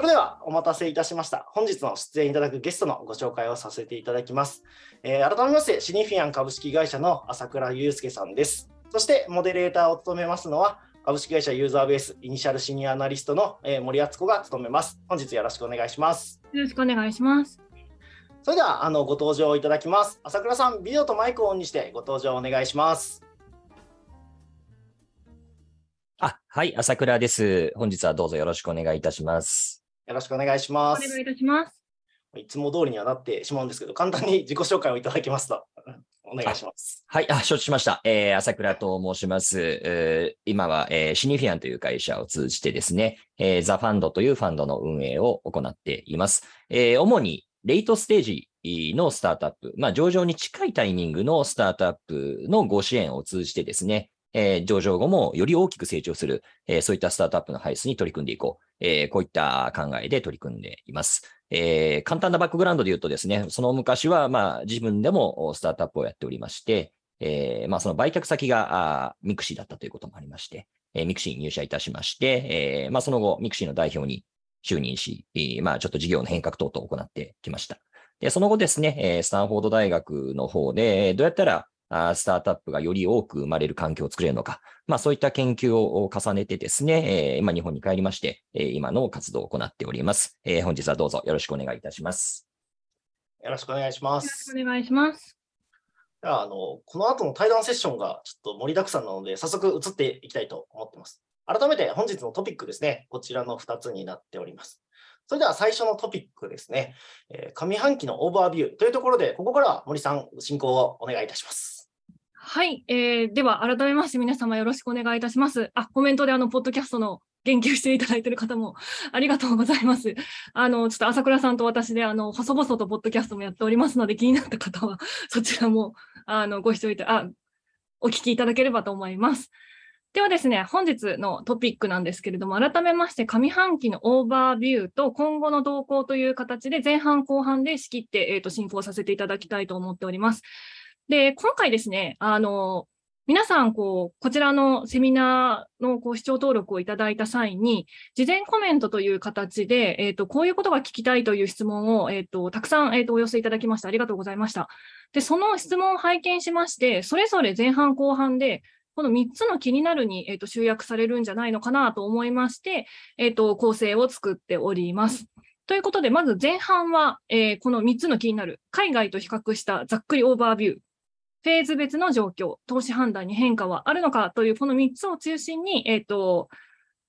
それではお待たせいたしました。本日の出演いただくゲストのご紹介をさせていただきます。えー、改めまして、シニフィアン株式会社の朝倉祐介さんです。そしてモデレーターを務めますのは、株式会社ユーザーベースイニシャルシニアアナリストの、えー、森敦子が務めます。本日よろしくお願いします。よろしくお願いします。それではあのご登場いただきます。朝倉さん、ビデオとマイクをオンにしてご登場お願いします。あ、はい、朝倉です。本日はどうぞよろしくお願いいたします。よろしくお願いします。お願いいたします。いつも通りにはなってしまうんですけど、簡単に 自己紹介をいただけますと。お願いします。はい、あ、承知しました。えー、朝倉と申します。えー、今は、えー、シニフィアンという会社を通じてですね、えー、ザファンドというファンドの運営を行っています。えー、主にレイトステージのスタートアップ、まあ、上場に近いタイミングのスタートアップのご支援を通じてですね、えー、上場後もより大きく成長する、えー、そういったスタートアップの配出に取り組んでいこう。えー、こういった考えで取り組んでいます。え、簡単なバックグラウンドで言うとですね、その昔は、まあ、自分でもスタートアップをやっておりまして、え、まあ、その売却先があミクシーだったということもありまして、え、ミクシーに入社いたしまして、え、まあ、その後、ミクシーの代表に就任し、まあ、ちょっと事業の変革等々を行ってきました。で、その後ですね、スタンフォード大学の方で、どうやったらスタートアップがより多く生まれる環境を作れるのか、まあそういった研究を重ねてですね、今日本に帰りまして、今の活動を行っております。本日はどうぞよろしくお願いいたします。よろしくお願いします。よろしくお願いします。では、あの、この後の対談セッションがちょっと盛りだくさんなので、早速移っていきたいと思っています。改めて本日のトピックですね、こちらの2つになっております。それでは最初のトピックですね、えー、上半期のオーバービューというところで、ここからは森さん、進行をお願いいたします。はい、えー、では改めまして皆様よろしくお願いいたします。あ、コメントであの、ポッドキャストの言及していただいている方も ありがとうございます。あの、ちょっと朝倉さんと私で、あの、細々とポッドキャストもやっておりますので、気になった方は、そちらも、あの、ご視聴いた、あ、お聞きいただければと思います。ではですね、本日のトピックなんですけれども、改めまして上半期のオーバービューと今後の動向という形で前半後半で仕切って、えーと、進行させていただきたいと思っております。で、今回ですね、あの、皆さん、こう、こちらのセミナーのこう視聴登録をいただいた際に、事前コメントという形で、えっ、ー、と、こういうことが聞きたいという質問を、えっ、ー、と、たくさん、えっ、ー、と、お寄せいただきました。ありがとうございました。で、その質問を拝見しまして、それぞれ前半後半で、この3つの気になるに、えーと、集約されるんじゃないのかなと思いまして、えーと、構成を作っております。ということで、まず前半は、えー、この3つの気になる、海外と比較したざっくりオーバービュー、フェーズ別の状況、投資判断に変化はあるのかという、この3つを中心に、えっ、ー、と、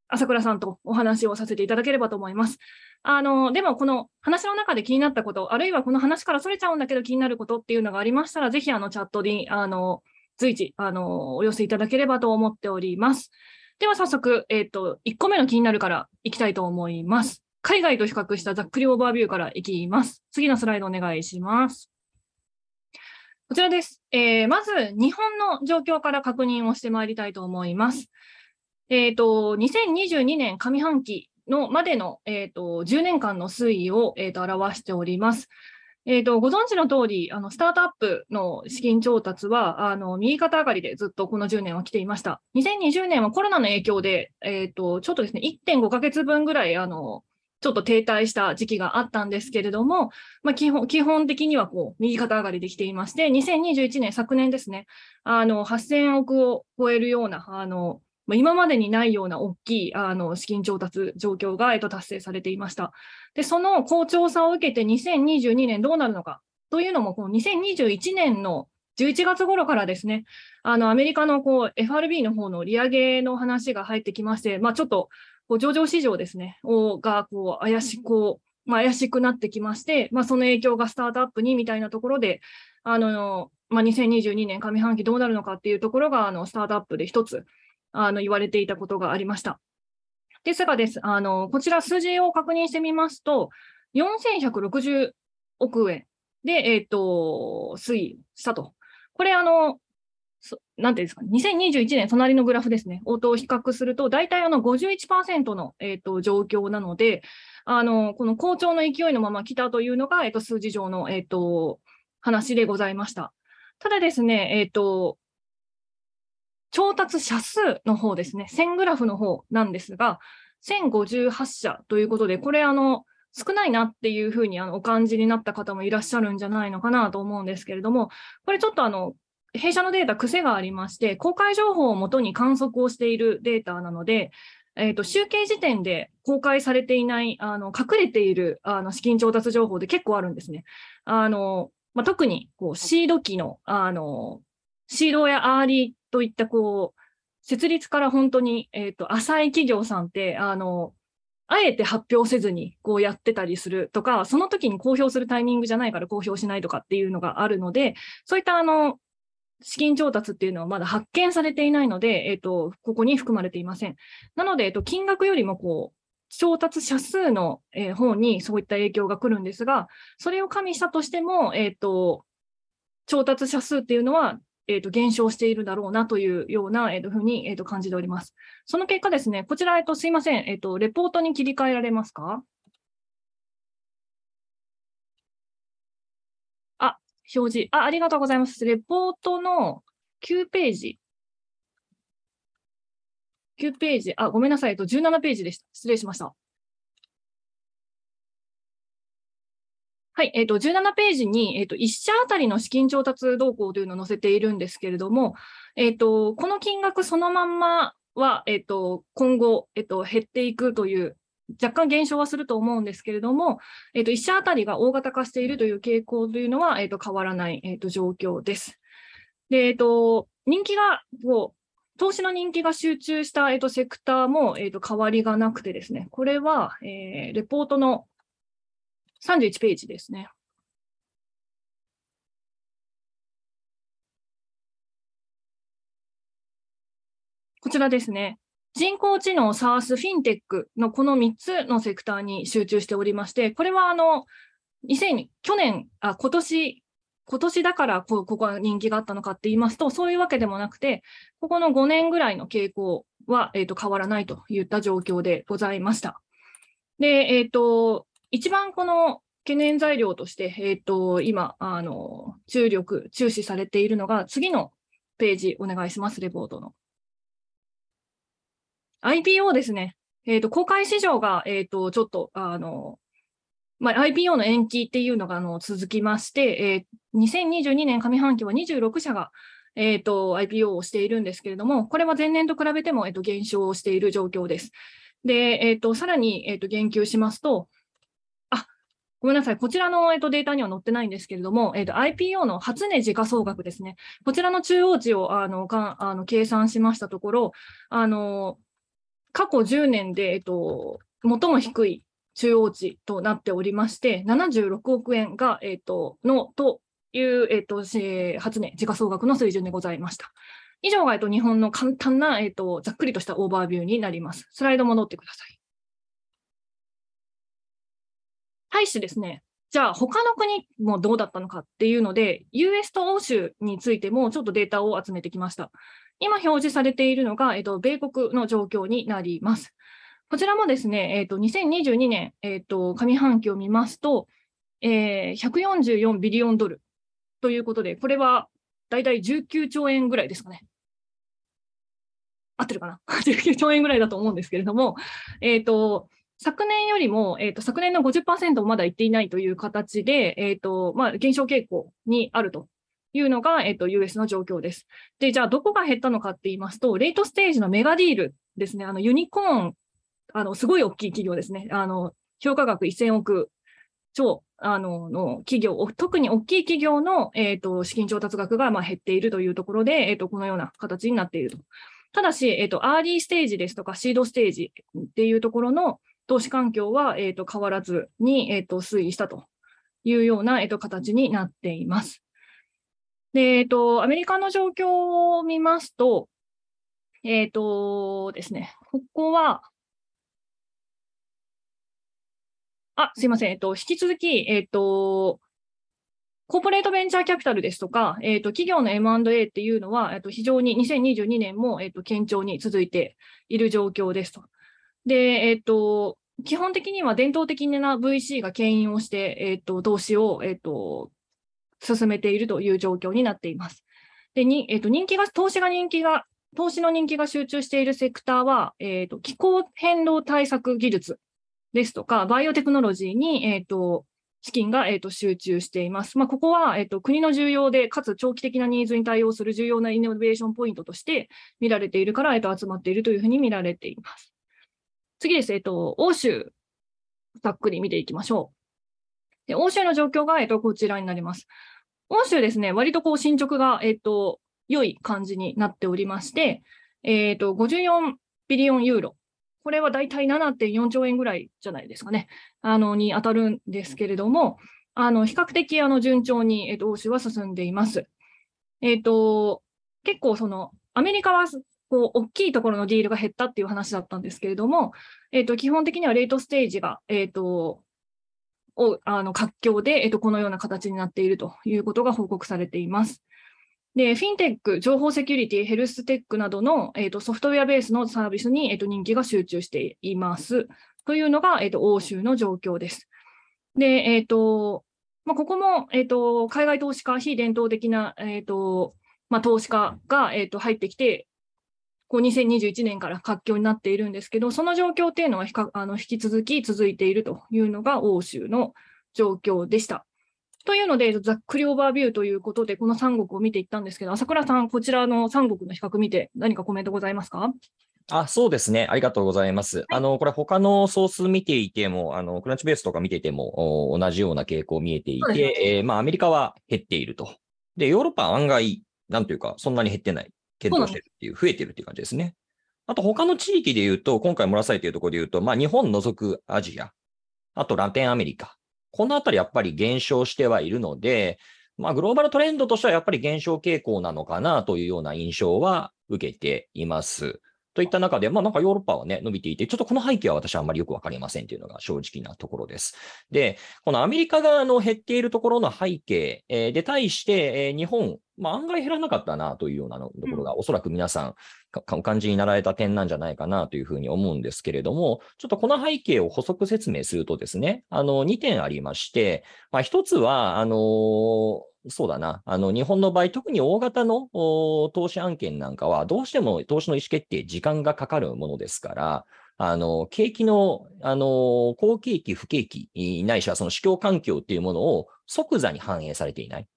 朝倉さんとお話をさせていただければと思います。あの、でもこの話の中で気になったこと、あるいはこの話からそれちゃうんだけど気になることっていうのがありましたら、ぜひあのチャットに、あの、随時、あの、お寄せいただければと思っております。では早速、えっ、ー、と、1個目の気になるからいきたいと思います。海外と比較したざっくりオーバービューからいきます。次のスライドお願いします。こちらです。えー、まず、日本の状況から確認をしてまいりたいと思います。えっ、ー、と、2022年上半期のまでの、えーと、10年間の推移を、えーと表しております。えーと、ご存知の通り、あのスタートアップの資金調達はあの右肩上がりでずっとこの10年は来ていました。2020年はコロナの影響で、えーと、ちょっとですね、1.5ヶ月分ぐらいあのちょっと停滞した時期があったんですけれども、まあ、基本基本的にはこう右肩上がりできていまして、2021年、昨年ですね、あの8000億を超えるようなあの今までにないような大きいあの資金調達状況が、えっと、達成されていました。で、その好調さを受けて2022年どうなるのかというのも、この2021年の11月頃からですね、あのアメリカのこう FRB の方の利上げの話が入ってきまして、まあ、ちょっとこう上場市場ですね、をがこう怪しこう、まあ、怪しくなってきまして、まあ、その影響がスタートアップにみたいなところで、あのまあ、2022年上半期どうなるのかっていうところがあのスタートアップで一つあの言われていたことがありました。ですがです、あのこちら数字を確認してみますと、4160億円で、えっ、ー、と、推移したと。これ、あの、なんていうんですか、2021年、隣のグラフですね、と比較すると、大体あの51%の、えーと、状況なので、あのこの好調の勢いのまま来たというのが、えーと、数字上の、えーと、話でございました。ただですね、え、ー、と、調達者数の方ですね、線グラフの方なんですが、1058社ということで、これ、あの、少ないなっていうふうにあのお感じになった方もいらっしゃるんじゃないのかなと思うんですけれども、これちょっとあの、弊社のデータ癖がありまして、公開情報をもとに観測をしているデータなので、えっ、と、集計時点で公開されていない、あの、隠れている、あの、資金調達情報で結構あるんですね。あの、まあ、特に、こう、シード期の、あの、シードやアーリーといった、こう、設立から本当に、えっ、と、浅い企業さんって、あの、あえて発表せずにこうやってたりするとか、その時に公表するタイミングじゃないから公表しないとかっていうのがあるので、そういったあの、資金調達っていうのはまだ発見されていないので、えっ、と、ここに含まれていません。なので、えっ、と、金額よりもこう、調達者数の、えー方にそういった影響が来るんですが、それを加味したとしても、えっ、と、調達者数っていうのは、えっ、と、減少しているだろうなというような、えっ、と、ふうに、えっ、と、感じております。その結果ですね、こちら、えっと、すいません、えっと、レポートに切り替えられますかあ、表示。あ、ありがとうございます。レポートの9ページ。9ページ。あ、ごめんなさい。えっと、17ページでした。失礼しました。はい、えっと、17ページに、えっと、1社あたりの資金調達動向というのを載せているんですけれども、えっと、この金額そのまんまは、えっと、今後、えっと、減っていくという、若干減少はすると思うんですけれども、えっと、1社あたりが大型化しているという傾向というのは、えっと、変わらない、えっと、状況です。で、えっと、人気が、こう、投資の人気が集中した、えっと、セクターも、えっと、変わりがなくてですね、これは、えーレポートの31ページですね。こちらですね。人工知能、サース、フィンテックのこの3つのセクターに集中しておりまして、これはあの、2000去年、あ、今年、今年だからこここは人気があったのかって言いますと、そういうわけでもなくて、ここの5年ぐらいの傾向は、えっと変わらないといった状況でございました。で、えっ、と、一番この懸念材料として、えっ、と、今、あの、注力、注視されているのが、次のページお願いします、レポートの。IPO ですね。えっ、と、公開市場が、えっ、と、ちょっと、あの、まあ、IPO の延期っていうのが、あの、続きまして、えー2022年上半期は26社が、えっ、と、IPO をしているんですけれども、これは前年と比べても、えっ、と、減少している状況です。で、えっ、と、さらに、えっ、と、言及しますと、あ、ごめんなさい。こちらの、えっと、データには載ってないんですけれども、えっと、IPO の初値時価総額ですね。こちらの中央値を、あの、かあの計算しましたところ、あの、過去10年で、えっと、最も低い中央値となっておりまして、76億円が、えっと、の、という、えっと、し初値時価総額の水準でございました。以上が、えっと、日本の簡単な、えっと、ざっくりとしたオーバービューになります。スライド戻ってください。対してですね、じゃあ他の国もどうだったのかっていうので、US と欧州についてもちょっとデータを集めてきました。今表示されているのが、えっと、米国の状況になります。こちらもですね、えっと、2022年、えっと、上半期を見ますと、えー144ビリオンドルということで、これはだいたい19兆円ぐらいですかね。合ってるかな ?19 兆円ぐらいだと思うんですけれども、えっ、と、昨年よりも、えっ、と、昨年の50%もまだいっていないという形で、えっ、と、まあ、減少傾向にあるというのが、えっ、と、US の状況です。で、じゃあ、どこが減ったのかって言いますと、レートステージのメガディールですね、あの、ユニコーン、あの、すごい大きい企業ですね。あの、評価額1000億超、あの、の企業、特に大きい企業の、えっ、と、資金調達額が、まあ、減っているというところで、えっ、と、このような形になっていると。ただし、えっ、と、アーリーステージですとか、シードステージっていうところの投資環境は、えっ、と、変わらずに、えっ、と、推移したというような、えっ、と、形になっています。で、えっ、と、アメリカの状況を見ますと、えっ、とですね、ここは、あ、すいません。えっと、引き続き、えっと、コーポレートベンチャーキャピタルですとか、えっと、企業の M&A っていうのは、えっと、非常に2022年も、えっと、堅調に続いている状況ですと。で、えっと、基本的には伝統的な VC が牽引をして、えっと、投資を、えっと、進めているという状況になっています。で、に、えっと、人気が、投資が人気が投資の人気が集中しているセクターは、えっ、と、気候変動対策技術ですとか、バイオテクノロジーに、えっ、と、資金が、えー、と集中しています。まあ、ここは、えー、と国の重要で、かつ長期的なニーズに対応する重要なイノベーションポイントとして見られているから、えー、と集まっているというふうに見られています。次です。えっ、と、欧州、ざっくり見ていきましょう。で欧州の状況が、えっ、と、こちらになります。欧州ですね、割とこう進捗が、えっ、と、良い感じになっておりまして、えっ、と、54ビリオンユーロ。これはだいたい7.4兆円ぐらいじゃないですかね。あの、に当たるんですけれども、あの、比較的、あの、順調に、えっ、と、欧州は進んでいます。えっ、と、結構その、アメリカはこう、大きいところのディールが減ったっていう話だったんですけれども、えっ、と、基本的にはレートステージが、えっ、と、を、あの、活況で、えっ、と、このような形になっているということが報告されています。で、フィンテック、情報セキュリティ、ヘルステックなどの、えーと、ソフトウェアベースのサービスに、えーと、人気が集中しています。というのが、えーと、欧州の状況です。で、えっ、ー、と、まあ、ここも、えっ、ー、と、海外投資家、非伝統的な、えっ、ー、と、まあ、投資家が、えっ、と、入ってきて、こう2021年から活況になっているんですけど、その状況っていうのはあの引き続き続いているというのが欧州の状況でした。というので、ざっくりオーバービューということで、この3国を見ていったんですけど、朝倉さん、こちらの3国の比較見て、何かコメントございますか？あそうですね。ありがとうございます。はい、あの、これ他のソース見ていても、あの、クランチベースとか見ていても、同じような傾向見えていて、ね、えー、まあ、アメリカは減っていると。で、ヨーロッパは案外、なんというか、そんなに減ってない。検討してるっていう、増えてるっていう感じですね。あと他の地域で言うと、今回漏されていうところで言うと、まあ日本除くアジア、あとラテンアメリカ、このあたりやっぱり減少してはいるので、まあグローバルトレンドとしてはやっぱり減少傾向なのかなというような印象は受けています。といった中で、まあなんかヨーロッパはね、伸びていて、ちょっとこの背景は私はあんまりよくわかりませんというのが正直なところです。で、このアメリカ側の減っているところの背景、えー、で対して、えー、日本、まあ案外減らなかったなというようなところが、おそらく皆さんお感じになられた点なんじゃないかなというふうに思うんですけれども、ちょっとこの背景を補足説明するとですね、あの、2点ありまして、まあ1つは、あのそうだな。あの、日本の場合、特に大型の投資案件なんかは、どうしても投資の意思決定、時間がかかるものですから、あの、景気の、あの、好景気、不景気、ないしはその市況環境っていうものを即座に反映されていない。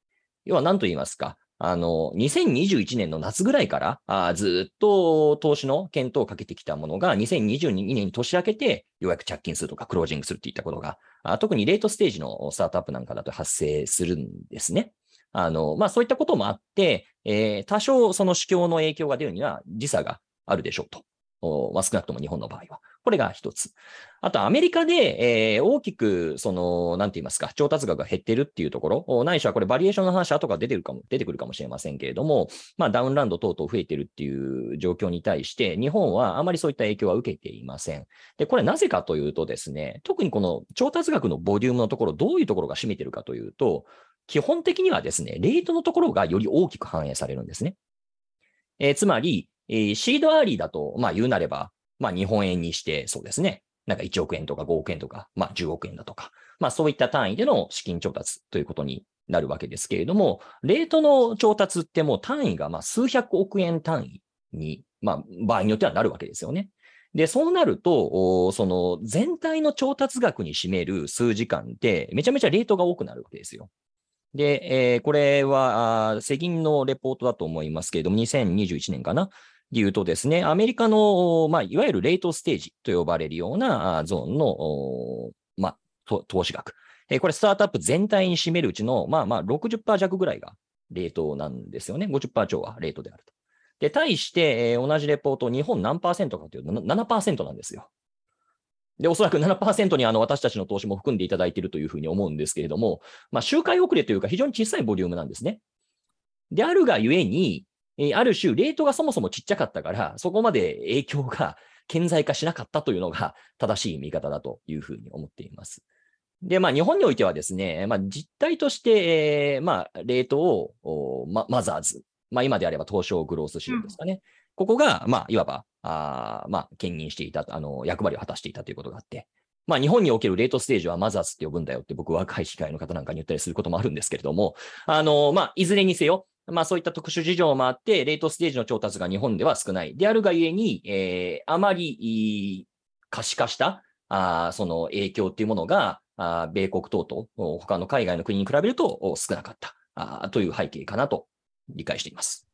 要は何と言いますか。あの、2021年の夏ぐらいからあずっと投資の検討をかけてきたものが、2022年に年明けて、ようやく着金するとか、クロージングするっていったことが、あ特にレートステージのスタートアップなんかだと発生するんですね。あの、まあ、そういったこともあって、えー、多少その市況の影響が出るには時差があるでしょうと。まあ、少なくとも日本の場合は。これが一つ。あと、アメリカで、えー、大きく、その、なんて言いますか、調達額が減ってるっていうところ、ないしはこれバリエーションの話、後から出てるかも、出てくるかもしれませんけれども、まあ、ダウンランド等々増えてるっていう状況に対して、日本はあまりそういった影響は受けていません。で、これなぜかというとですね、特にこの調達額のボリュームのところ、どういうところが占めてるかというと、基本的にはですね、レートのところがより大きく反映されるんですね。えー、つまり、えー、シードアーリーだと、まあ言うなれば、まあ日本円にしてそうですね。なんか1億円とか5億円とか、まあ10億円だとか、まあそういった単位での資金調達ということになるわけですけれども、レートの調達ってもう単位がまあ数百億円単位に、まあ場合によってはなるわけですよね。で、そうなると、その全体の調達額に占める数時間ってめちゃめちゃレートが多くなるわけですよ。で、えー、これは、世銀のレポートだと思いますけれども、2021年かな言うとですね、アメリカの、まあ、いわゆるレートステージと呼ばれるようなゾーンの、まあ、投資額。えー、これ、スタートアップ全体に占めるうちの、まあまあ60%弱ぐらいがレートなんですよね。50%超はレートであると。で、対して、えー、同じレポート、日本何パーセントかというと7%なんですよ。で、おそらく7%にあの私たちの投資も含んでいただいているというふうに思うんですけれども、まあ、周回遅れというか非常に小さいボリュームなんですね。であるがゆえに、えある種、レートがそもそもちっちゃかったから、そこまで影響が顕在化しなかったというのが正しい見方だというふうに思っています。で、まあ、日本においてはですね、まあ、実態として、えー、まあ、レートを、ま、マザーズ、まあ、今であれば東証グロース市場ですかね。うん、ここが、まあ、いわば、あまあ、兼任していた、あの、役割を果たしていたということがあって、まあ、日本におけるレートステージはマザーズって呼ぶんだよって僕は若い機会の方なんかに言ったりすることもあるんですけれども、あの、まあ、いずれにせよ、まあそういった特殊事情もあって、レートステージの調達が日本では少ない。であるがゆえに、えーあまり可視化した、あその影響っていうものが、あ米国等々、他の海外の国に比べると少なかったあという背景かなと理解しています。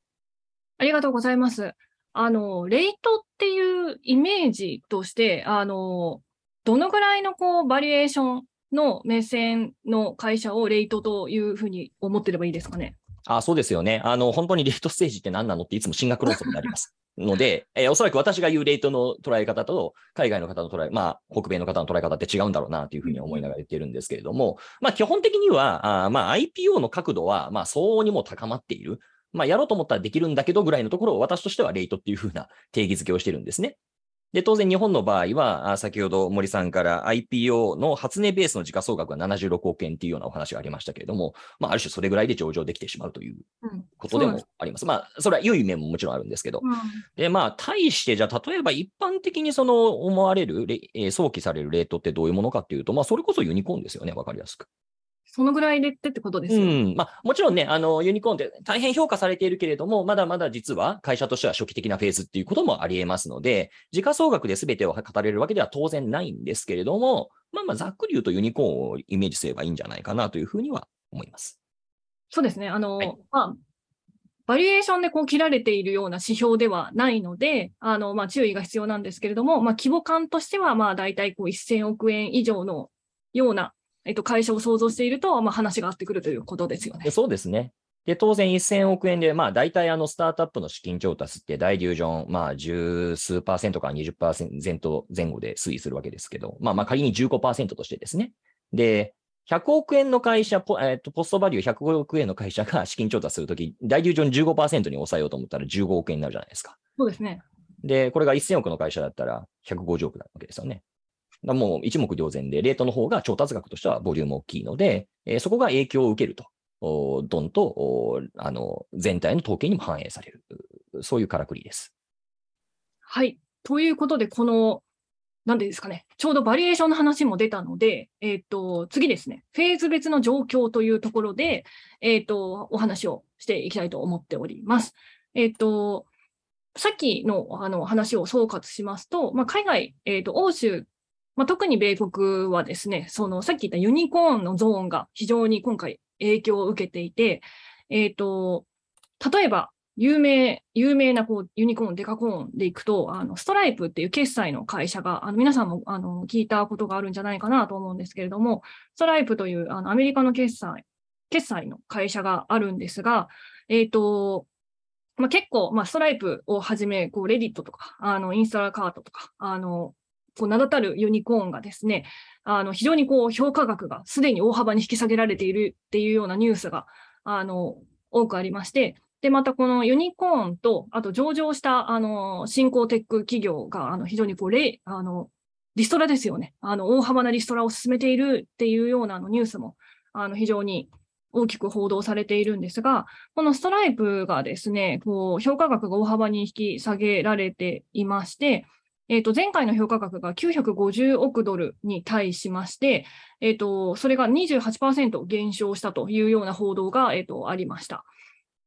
ありがとうございます。あの、レイトっていうイメージとして、あの、どのぐらいのこう、バリエーションの目線の会社をレイトというふうに思ってればいいですかね？あそうですよね。あの、本当にレートステージって何なのっていつも進学論争になります。ので、えーおそらく私が言うレートの捉え方と、海外の方の捉え、まあ、北米の方の捉え方って違うんだろうなというふうに思いながら言ってるんですけれども、まあ、基本的には、あーまあ、IPO の角度は、まあ、相応にも高まっている。まあ、やろうと思ったらできるんだけどぐらいのところを私としてはレートっていうふうな定義づけをしてるんですね。で、当然日本の場合は、あ先ほど森さんから IPO の初値ベースの時価総額が76億円っていうようなお話がありましたけれども、まあ、ある種それぐらいで上場できてしまうといううんことでもあります。まあ、それは良い面ももちろんあるんですけど。うんで、まあ、対して、じゃあ、例えば一般的にその思われるレ、えー想起されるレートってどういうものかっていうと、まあ、それこそユニコーンですよね、わかりやすく。そのぐらいでってってことですうよ。ん。まあ、もちろんね、あの、ユニコーンって大変評価されているけれども、まだまだ実は会社としては初期的なフェーズっていうこともあり得ますので、時価総額で全てを語れるわけでは当然ないんですけれども、まあまあ、ざっくり言うとユニコーンをイメージすればいいんじゃないかなというふうには思います。そうですね。あの、はいまあ、バリエーションでこう切られているような指標ではないので、あの、まあ、注意が必要なんですけれども、まあ、規模感としては、まあ、大体こう1000億円以上のような、えっと、会社を想像していると、まあ、話が合ってくるということですよねで。そうですね。で、当然1000億円で、まあ大体あのスタートアップの資金調達って大流ジョン、まあ十数パーセントから20%前後前後で推移するわけですけど、まあまあ仮に15%としてですね。で、100億円の会社、ポ,、えっとポストバリュー100億円の会社が 資金調達するとき、大流ジョン15%に抑えようと思ったら15億円になるじゃないですか。そうですね。で、これが1000億の会社だったら150億なわけですよね。もう一目瞭然で、レートの方が調達額としてはボリューム大きいので、えーそこが影響を受けると、おドンとおあの全体の統計にも反映される。そういうからくりです。はい。ということで、この、なんでですかね、ちょうどバリエーションの話も出たので、えっ、と、次ですね、フェーズ別の状況というところで、えっ、と、お話をしていきたいと思っております。えっ、と、さっきのあの話を総括しますと、まあ、海外、えっ、と、欧州、まあ、特に米国はですね、そのさっき言ったユニコーンのゾーンが非常に今回影響を受けていて、えっ、と、例えば、有名、有名なこうユニコーン、デカコーンでいくと、あのストライプっていう決済の会社が、あの皆さんもあの聞いたことがあるんじゃないかなと思うんですけれども、ストライプというあのアメリカの決済、決済の会社があるんですが、えっ、と、まあ、結構、まあ、ストライプをはじめ、こう、レディットとか、あの、インスタラカートとか、あの、こう名だたるユニコーンがですね、あの、非常にこう、評価額がすでに大幅に引き下げられているっていうようなニュースが、あの、多くありまして、で、またこのユニコーンと、あと上場した、あの、新興テック企業が、あの、非常にこう、あの、リストラですよね。あの、大幅なリストラを進めているっていうようなあのニュースも、あの、非常に大きく報道されているんですが、このストライプがですね、こう、評価額が大幅に引き下げられていまして、えっ、と、前回の評価額が950億ドルに対しまして、えっ、と、それが28%減少したというような報道が、えっ、と、ありました。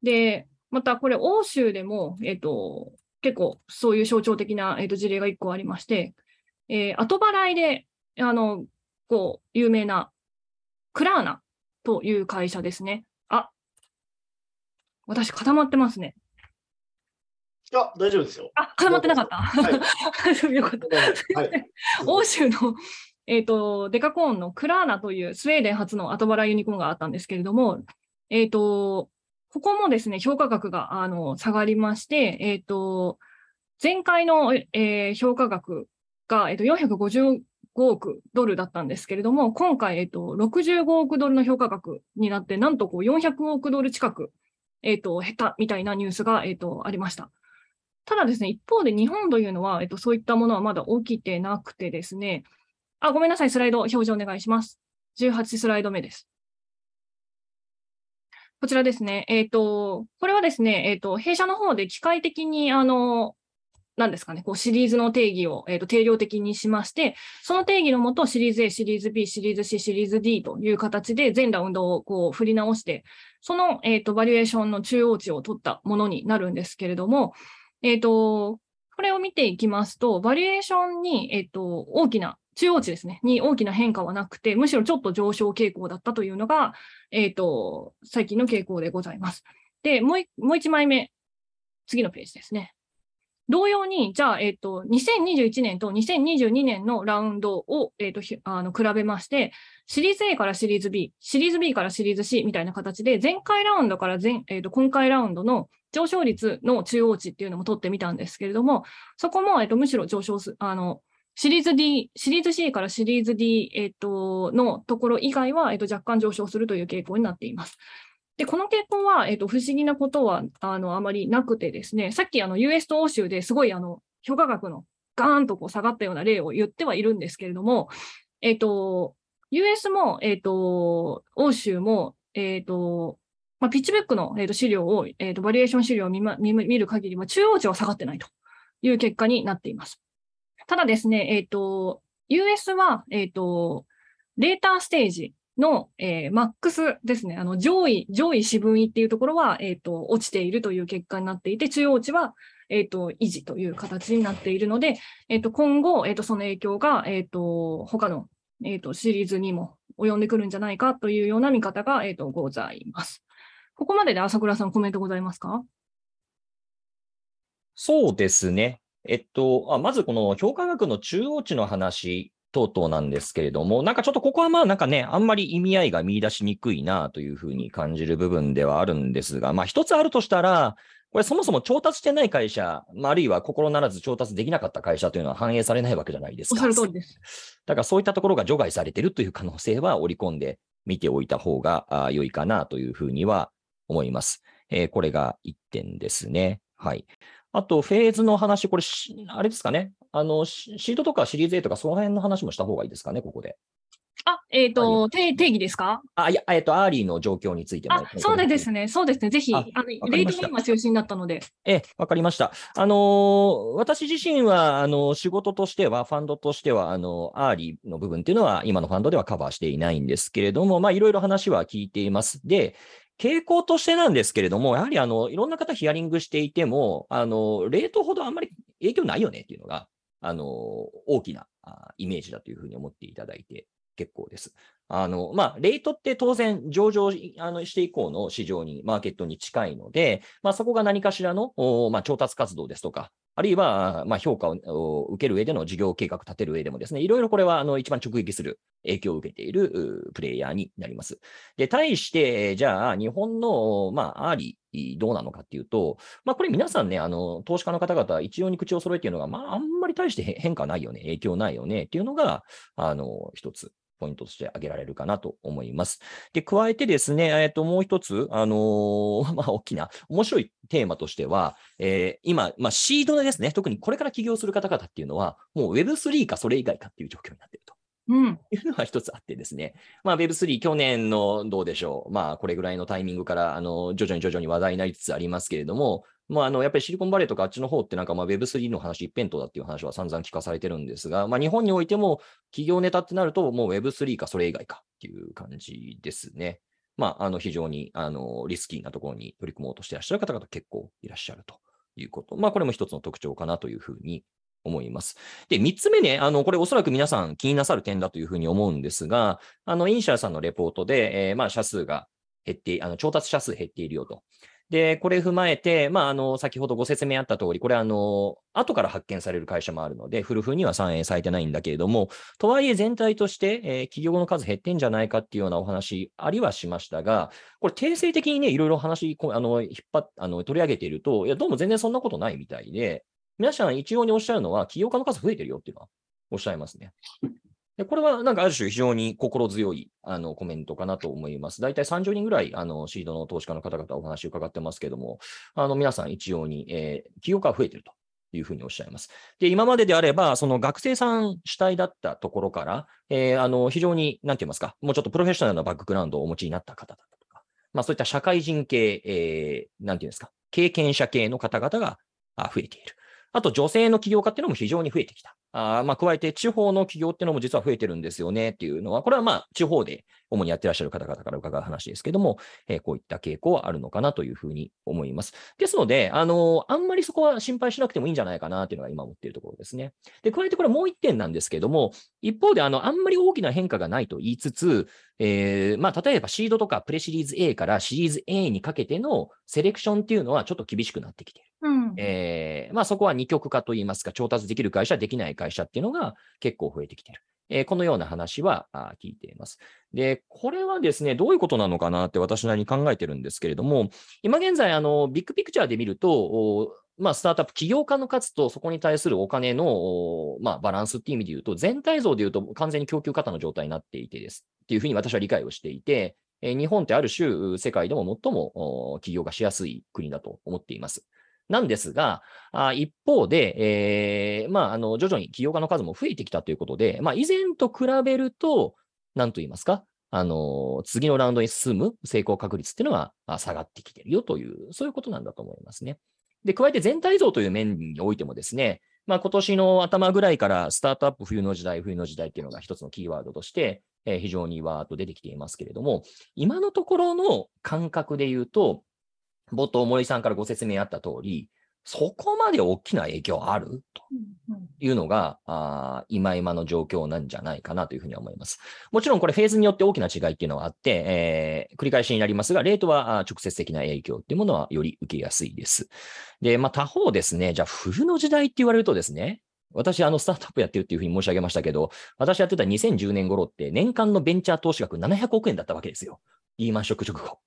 で、またこれ、欧州でも、えっ、と、結構そういう象徴的な、えっと事例が1個ありまして、えー後払いで、あの、こう、有名なクラーナという会社ですね。あ、私固まってますね。いや、大丈夫ですよ。あ、固まってなかった。はい。よかった。はい。欧州の、えっとデカコーンのクラーナというスウェーデン初の後払いユニコーンがあったんですけれども、えっ、と、ここもですね、評価額があの下がりまして、えっ、と、前回の、えー評価額が、えっと455億ドルだったんですけれども、今回、えっと65億ドルの評価額になって、なんとこう400億ドル近く、えっと減ったみたいなニュースが、えっとありました。ただですね、一方で日本というのは、えっと、そういったものはまだ起きてなくてですね、あ、ごめんなさい、スライド表示お願いします。18スライド目です。こちらですね、えっ、と、これはですね、えっ、と、弊社の方で機械的に、あの、なんですかね、こうシリーズの定義を、えー、と定量的にしまして、その定義のもと、シリーズ A、シリーズ B、シリーズ C、シリーズ D という形で全ラウンドをこう振り直して、その、えー、とバリエーションの中央値を取ったものになるんですけれども、えっ、ー、と、これを見ていきますと、バリエーションに、えっ、ー、と、大きな、中央値ですね、に大きな変化はなくて、むしろちょっと上昇傾向だったというのが、えっ、ー、と、最近の傾向でございます。で、もうもう一枚目、次のページですね。同様に、じゃあ、えっ、ー、と、2021年と2022年のラウンドを、えっ、と、あの、比べまして、シリーズ A からシリーズ B、シリーズ B からシリーズ C みたいな形で、前回ラウンドから前、えっ、と、今回ラウンドの上昇率の中央値っていうのも取ってみたんですけれども、そこも、えっ、と、むしろ上昇す、あの、シリーズ D、シリーズ C からシリーズ D、えっ、と、のところ以外は、えっ、と、若干上昇するという傾向になっています。で、この傾向は、えっ、と、不思議なことは、あの、あまりなくてですね、さっき、あの、US と欧州ですごい、あの、評価額のガーンとこう下がったような例を言ってはいるんですけれども、えっ、と、US も、えっ、と、欧州も、えっ、と、まあ、ピッチブックの、えー、と資料を、えー、とバリエーション資料を見,、ま、見見る限りは、中央値は下がってないという結果になっています。ただですね、えっ、と、US は、えっ、と、レーターステージの、えー、マックスですね、あの上位、上位四分位っていうところは、えっ、ー、と、落ちているという結果になっていて、中央値は、えっ、ー、と、維持という形になっているので、えっ、と、今後、えっ、と、その影響が、えっ、と、他の、えっ、と、シリーズにも及んでくるんじゃないかというような見方が、えっ、と、ございます。ここまでで朝倉さんコメントございますか？そうですね。えっと、あまずこの評価額の中央値の話等々なんですけれども、なんかちょっとここはまあなんかね、あんまり意味合いが見出しにくいなというふうに感じる部分ではあるんですが、まあ一つあるとしたら、これそもそも調達してない会社、まあ、あるいは心ならず調達できなかった会社というのは反映されないわけじゃないですか。おっしゃる通りです。だからそういったところが除外されているという可能性は織り込んで見ておいた方が良いかなというふうには思います。えー、これが1点ですね。はい。あと、フェーズの話、これ、あれですかね。あの、シートとかシリーズ A とか、その辺の話もした方がいいですかね、ここで。あ、えっ、ー、と、定義ですか？あ、いや、えっ、ー、と、アーリーの状況についても。あ、そうですね。そうですね。ぜひ、あの、レイトが今中心だったので。え、わかりました。あのー、私自身は、あの、仕事としては、ファンドとしては、あの、アーリーの部分っていうのは、今のファンドではカバーしていないんですけれども、まあ、いろいろ話は聞いています。で、傾向としてなんですけれども、やはりあの、いろんな方ヒアリングしていても、あの、レイトほどあんまり影響ないよねっていうのが、あの、大きなイメージだというふうに思っていただいて結構です。あの、まあ、レイトって当然上場あのして以降の市場に、マーケットに近いので、まあ、そこが何かしらの、まあ、調達活動ですとか、あるいは、まあ、評価を受ける上での事業計画立てる上でもですね、いろいろこれは、あの、一番直撃する影響を受けているプレイヤーになります。で、対して、じゃあ、日本の、まあ、アーリー、どうなのかっていうと、まあ、これ皆さんね、あの、投資家の方々、一様に口を揃えているのが、まあ、あんまり大して変化ないよね、影響ないよねっていうのが、あの、一つポイントとして挙げられるかなと思います。で、加えてですね、えっ、ー、と、もう一つ、あのー、まあ、大きな、面白いテーマとしては、えー、今、まあ、シードですね、特にこれから起業する方々っていうのは、もう Web3 かそれ以外かっていう状況になっていると。うん、いうのは一つあってですね、まあ、Web3、去年のどうでしょう、まあ、これぐらいのタイミングから、あの、徐々に徐々に話題になりつつありますけれども、まあ、あの、やっぱりシリコンバレーとかあっちの方ってなんかまあ Web3 の話一辺倒だっていう話は散々聞かされてるんですが、まあ日本においても企業ネタってなるともう Web3 かそれ以外かっていう感じですね。まあ、あの、非常に、あの、リスキーなところに取り組もうとしていらっしゃる方々結構いらっしゃるということ。まあ、これも一つの特徴かなというふうに思います。で、三つ目ね、あの、これおそらく皆さん気になさる点だというふうに思うんですが、あの、インシャーさんのレポートで、えー、まあ、社数が減って、あの、調達者数減っているよと。で、これ踏まえて、まあ、あの、先ほどご説明あった通り、これ、あの、後から発見される会社もあるので、フルフには反映されてないんだけれども、とはいえ全体として、えー、企業の数減ってんじゃないかっていうようなお話ありはしましたが、これ、定性的にね、いろいろ話、あの、引っ張っ、あの、取り上げていると、いや、どうも全然そんなことないみたいで、皆さん一様におっしゃるのは、起業家の数増えてるよっていうのはおっしゃいますね。でこれはなんかある種非常に心強いあのコメントかなと思います。大体30人ぐらいあのシードの投資家の方々お話を伺ってますけども、あの皆さん一様に、えー、起業家が増えてるというふうにおっしゃいます。で、今までであれば、その学生さん主体だったところから、えー、あの非常に、なんて言いますか、もうちょっとプロフェッショナルなバックグラウンドをお持ちになった方だったとか、まあそういった社会人系、えー、て言うんですか、経験者系の方々が増えている。あと女性の起業家っていうのも非常に増えてきた。あまあ、加えて地方の企業っていうのも実は増えてるんですよねっていうのは、これはまあ地方で主にやってらっしゃる方々から伺う話ですけども、えー、こういった傾向はあるのかなというふうに思います。ですので、あのー、あんまりそこは心配しなくてもいいんじゃないかなっていうのが今思っているところですね。で、加えてこれもう一点なんですけども、一方であの、あんまり大きな変化がないと言いつつ、えー、まあ、例えばシードとかプレシリーズ A からシリーズ A にかけてのセレクションっていうのはちょっと厳しくなってきている。うん、えー、まあ、そこは二極化といいますか、調達できる会社、できない会社会社っていうのが結構増えてきてる。え、このような話は聞いています。で、これはですね、どういうことなのかなって私なりに考えてるんですけれども、今現在、あの、ビッグピクチャーで見ると、まあ、スタートアップ、起業家の数とそこに対するお金の、まあ、バランスっていう意味で言うと、全体像で言うと完全に供給過多の状態になっていてです。っていうふうに私は理解をしていて、え日本ってある種、世界でも最も起業がしやすい国だと思っています。なんですが、あ一方で、えー、まあ、あの、徐々に起業家の数も増えてきたということで、まあ、以前と比べると、何と言いますか、あの、次のラウンドに進む成功確率っていうのは下がってきてるよという、そういうことなんだと思いますね。で、加えて全体像という面においてもですね、まあ、今年の頭ぐらいからスタートアップ冬の時代、冬の時代っていうのが一つのキーワードとして、えー、非常にわーっと出てきていますけれども、今のところの感覚で言うと、冒頭森さんからご説明あった通り、そこまで大きな影響ある？というのが、あ今今の状況なんじゃないかなというふうに思います。もちろんこれフェーズによって大きな違いっていうのはあって、えー、繰り返しになりますが、レートは直接的な影響っていうものはより受けやすいです。で、まあ他方ですね、じゃあ冬の時代って言われるとですね、私、あの、スタートアップやってるっていうふうに申し上げましたけど、私やってた2010年頃って年間のベンチャー投資額700億円だったわけですよ。リーマンショック直後。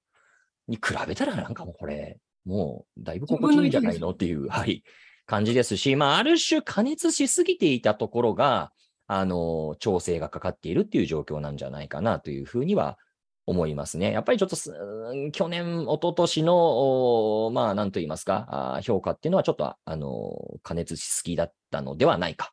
に比べたらなんかもうこれ、もうだいぶ心地いいんじゃないの？っていう、はい、感じですし、まあ、ある種加熱しすぎていたところが、あの、調整がかかっているっていう状況なんじゃないかなというふうには思いますね。やっぱりちょっと、去年、一昨年の、まあ、なんと言いますか、評価っていうのはちょっと、あの、加熱しすぎだったのではないか。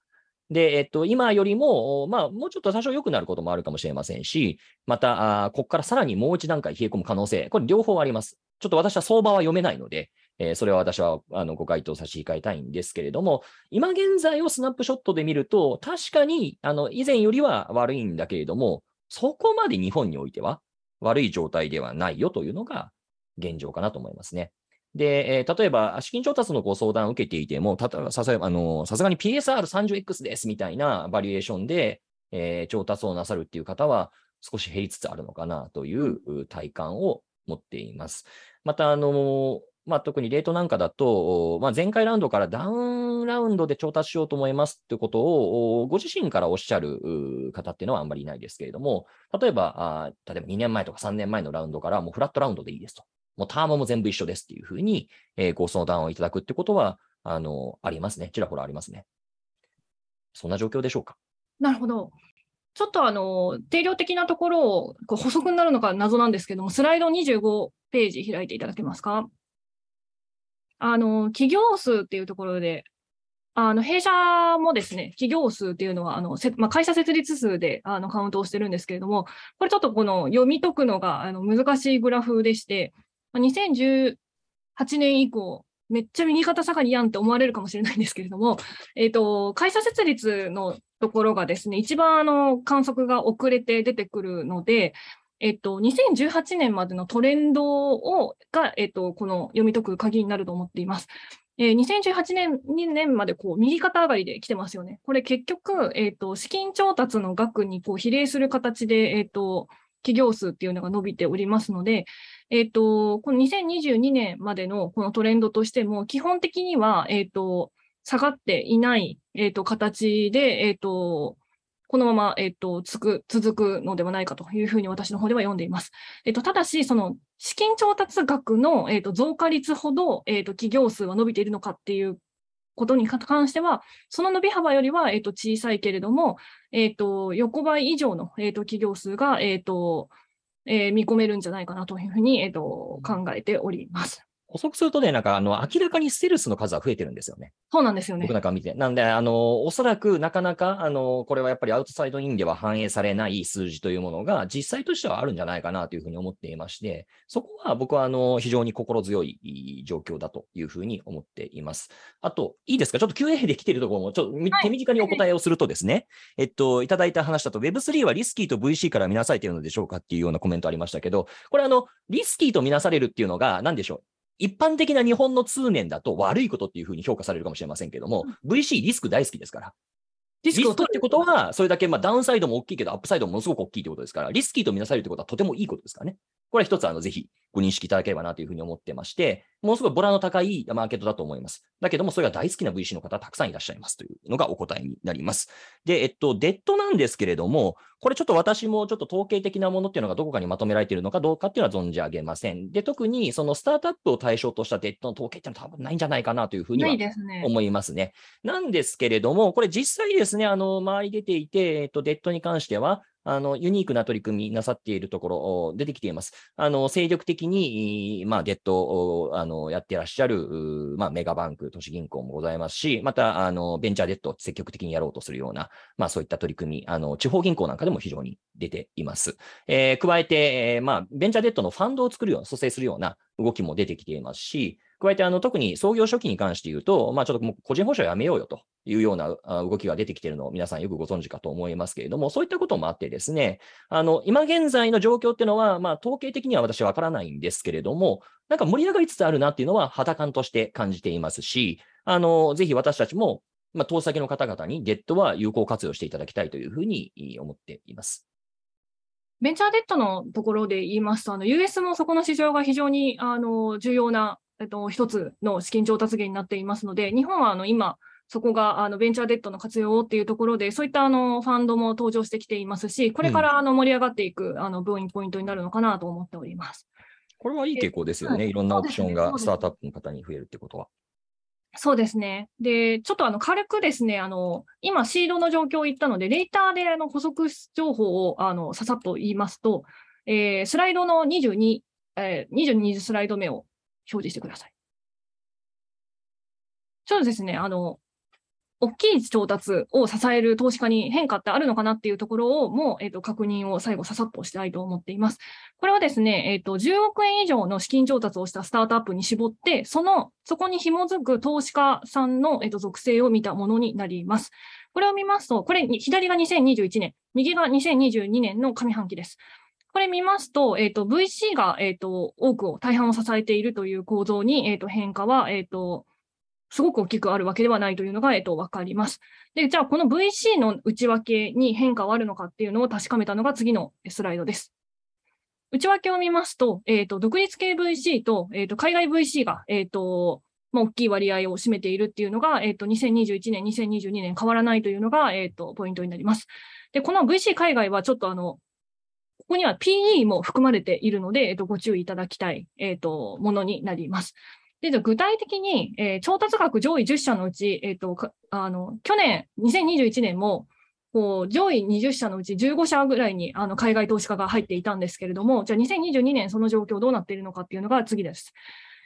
で、えっと、今よりも、まあ、もうちょっと多少良くなることもあるかもしれませんし、また、あここからさらにもう一段階冷え込む可能性、これ両方あります。ちょっと私は相場は読めないので、えー、それは私はあのご回答差し控えたいんですけれども、今現在をスナップショットで見ると、確かにあの以前よりは悪いんだけれども、そこまで日本においては悪い状態ではないよというのが現状かなと思いますね。で、えー、例えば、資金調達のご相談を受けていても、たさすがに PSR30X ですみたいなバリエーションで、えー、調達をなさるっていう方は少し減りつつあるのかなという体感を持っています。また、あの、まあ、特にレートなんかだと、まあ、前回ラウンドからダウンラウンドで調達しようと思いますってことを、ご自身からおっしゃる方っていうのはあんまりいないですけれども、例えば、あ例えば2年前とか3年前のラウンドからもうフラットラウンドでいいですと。もうタームも全部一緒ですっていうふうに、えー、ご相談をいただくってことは、あの、ありますね。ちらほらありますね。そんな状況でしょうか？なるほど。ちょっとあの、定量的なところをこう補足になるのか謎なんですけども、スライド25ページ開いていただけますか？あの、企業数っていうところで、あの、弊社もですね、企業数っていうのは、あの、まあ、会社設立数であのカウントをしてるんですけれども、これちょっとこの読み解くのがあの難しいグラフでして、2018年以降、めっちゃ右肩下がりやんって思われるかもしれないんですけれども、え、ー、と、会社設立のところがですね、一番あの観測が遅れて出てくるので、えっと、2018年までのトレンドをが、えっと、この読み解く鍵になると思っています。えー、2018年、2年までこう右肩上がりで来てますよね。これ結局、えっ、と、資金調達の額にこう比例する形で、えっ、と、企業数っていうのが伸びておりますので、えっ、と、この2022年までのこのトレンドとしても、基本的には、えっ、と、下がっていない、えっ、と、形で、えっ、と、このまま、えっ、と、つく、続くのではないかというふうに私の方では読んでいます。えっ、と、ただし、その、資金調達額の、えっ、と、増加率ほど、えっ、と、企業数は伸びているのかっていうことに関しては、その伸び幅よりは、えっ、と、小さいけれども、えっ、と、横ばい以上の、えっ、と、企業数が、えっ、と、えー、見込めるんじゃないかなというふうに、えっ、と、考えております。補足するとね、なんかあの明らかにステルスの数は増えてるんですよね。そうなんですよね僕。なんか見て。なんで、あの、おそらくなかなか、あの、これはやっぱりアウトサイドインでは反映されない数字というものが実際としてはあるんじゃないかなというふうに思っていまして、そこは僕はあの、非常に心強い状況だというふうに思っています。あと、いいですか？ちょっと Q&A で来てるところも、ちょっと手短にお答えをするとですね、えっと、いただいた話だと Web3 はリスキーと VC から見なされているのでしょうかっていうようなコメントありましたけど、これあの、リスキーと見なされるっていうのが何でしょう？一般的な日本の通念だと悪いことっていうふうに評価されるかもしれませんけども、VC リスク大好きですから。リリスクってことは、それだけまあダウンサイドも大きいけど、アップサイドもものすごく大きいってことですから、リスキーとみなされるってことはとてもいいことですからね。これは一つ、あの、ぜひご認識いただければなというふうに思ってまして、ものすごいボラの高いマーケットだと思います。だけども、それが大好きな VC の方たくさんいらっしゃいますというのがお答えになります。で、えっと、デッドなんですけれども、これちょっと私もちょっと統計的なものっていうのがどこかにまとめられているのかどうかっていうのは存じ上げません。で、特にそのスタートアップを対象としたデッドの統計っていうのは多分ないんじゃないかなというふうになはいですね。思いますね。なんですけれども、これ実際ですね、あの、周り出ていて、えっと、デッドに関しては、あの、ユニークな取り組みなさっているところ、出てきています。あの、精力的に、まあ、デッドを、あの、やってらっしゃる、まあ、メガバンク、都市銀行もございますし、また、あの、ベンチャーデッドを積極的にやろうとするような、まあ、そういった取り組み、あの、地方銀行なんかでも非常に出ています。えー加えて、えまあ、ベンチャーデッドのファンドを作るような、蘇生するような動きも出てきていますし、加えて、あの、特に創業初期に関して言うと、まあ、ちょっともう個人保証やめようよというような動きが出てきているのを皆さんよくご存知かと思いますけれども、そういったこともあってですね、あの、今現在の状況っていうのは、まあ、統計的には私はわからないんですけれども、なんか盛り上がりつつあるなっていうのは肌感として感じていますし、あの、ぜひ私たちも、まあ、投資先の方々にデッドは有効活用していただきたいというふうに思っています。ベンチャーデッドのところで言いますと、あの、US もそこの市場が非常に、あの、重要な、えっと、一つの資金調達源になっていますので、日本は、あの、今、そこが、あの、ベンチャーデッドの活用っていうところで、そういった、あの、ファンドも登場してきていますし、これから、あの、盛り上がっていく、あの、分インポイントになるのかなと思っております。これはいい傾向ですよね。はいいろんなオプションがスタートアップの方に増えるってことは。そうですね。で、ちょっとあの軽くですね、あの、今シードの状況を言ったので、レーターであの補足情報をあのささっと言いますと、えースライドの22、えー22スライド目を表示してください。そうですね、あの、大きい調達を支える投資家に変化ってあるのかなっていうところをもう、えっと確認を最後ささっとしたいと思っています。これはですね、えっと10億円以上の資金調達をしたスタートアップに絞って、その、そこに紐づく投資家さんの、えっと属性を見たものになります。これを見ますと、これ、左が2021年、右が2022年の上半期です。これ見ますと、えっ、と、VC が、えっ、と、多くを、大半を支えているという構造に、えっ、と、変化は、えっ、と、すごく大きくあるわけではないというのが、えっ、と、わかります。で、じゃあ、この VC の内訳に変化はあるのかっていうのを確かめたのが次のスライドです。内訳を見ますと、えっ、と、独立系 VC と、えっ、と、海外 VC が、えっ、と、まあ、大きい割合を占めているっていうのが、えっ、と、2021年、2022年変わらないというのが、えっ、と、ポイントになります。で、この VC 海外はちょっとあの、ここには PE も含まれているので、えっ、と、ご注意いただきたい、えっ、と、ものになります。で、具体的に、えー調達額上位10社のうち、えっ、と、あの、去年、2021年も、こう、上位20社のうち15社ぐらいに、あの、海外投資家が入っていたんですけれども、じゃあ2022年その状況どうなっているのかっていうのが次です。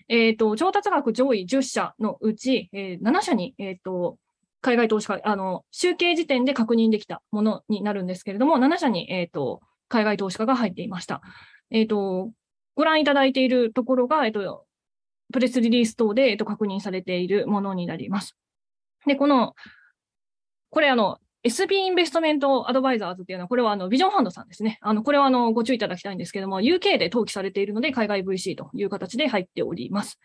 えっ、と、調達額上位10社のうち、えー7社に、えっ、と、海外投資家、あの、集計時点で確認できたものになるんですけれども、7社に、えっ、と、海外投資家が入っていました。えっ、と、ご覧いただいているところが、えっ、と、プレスリリース等で、えっと、確認されているものになります。で、この、これあの、SB インベストメントアドバイザーズっていうのは、これはあの、ビジョンファンドさんですね。あの、これはあの、ご注意いただきたいんですけども、UK で登記されているので、海外 VC という形で入っております。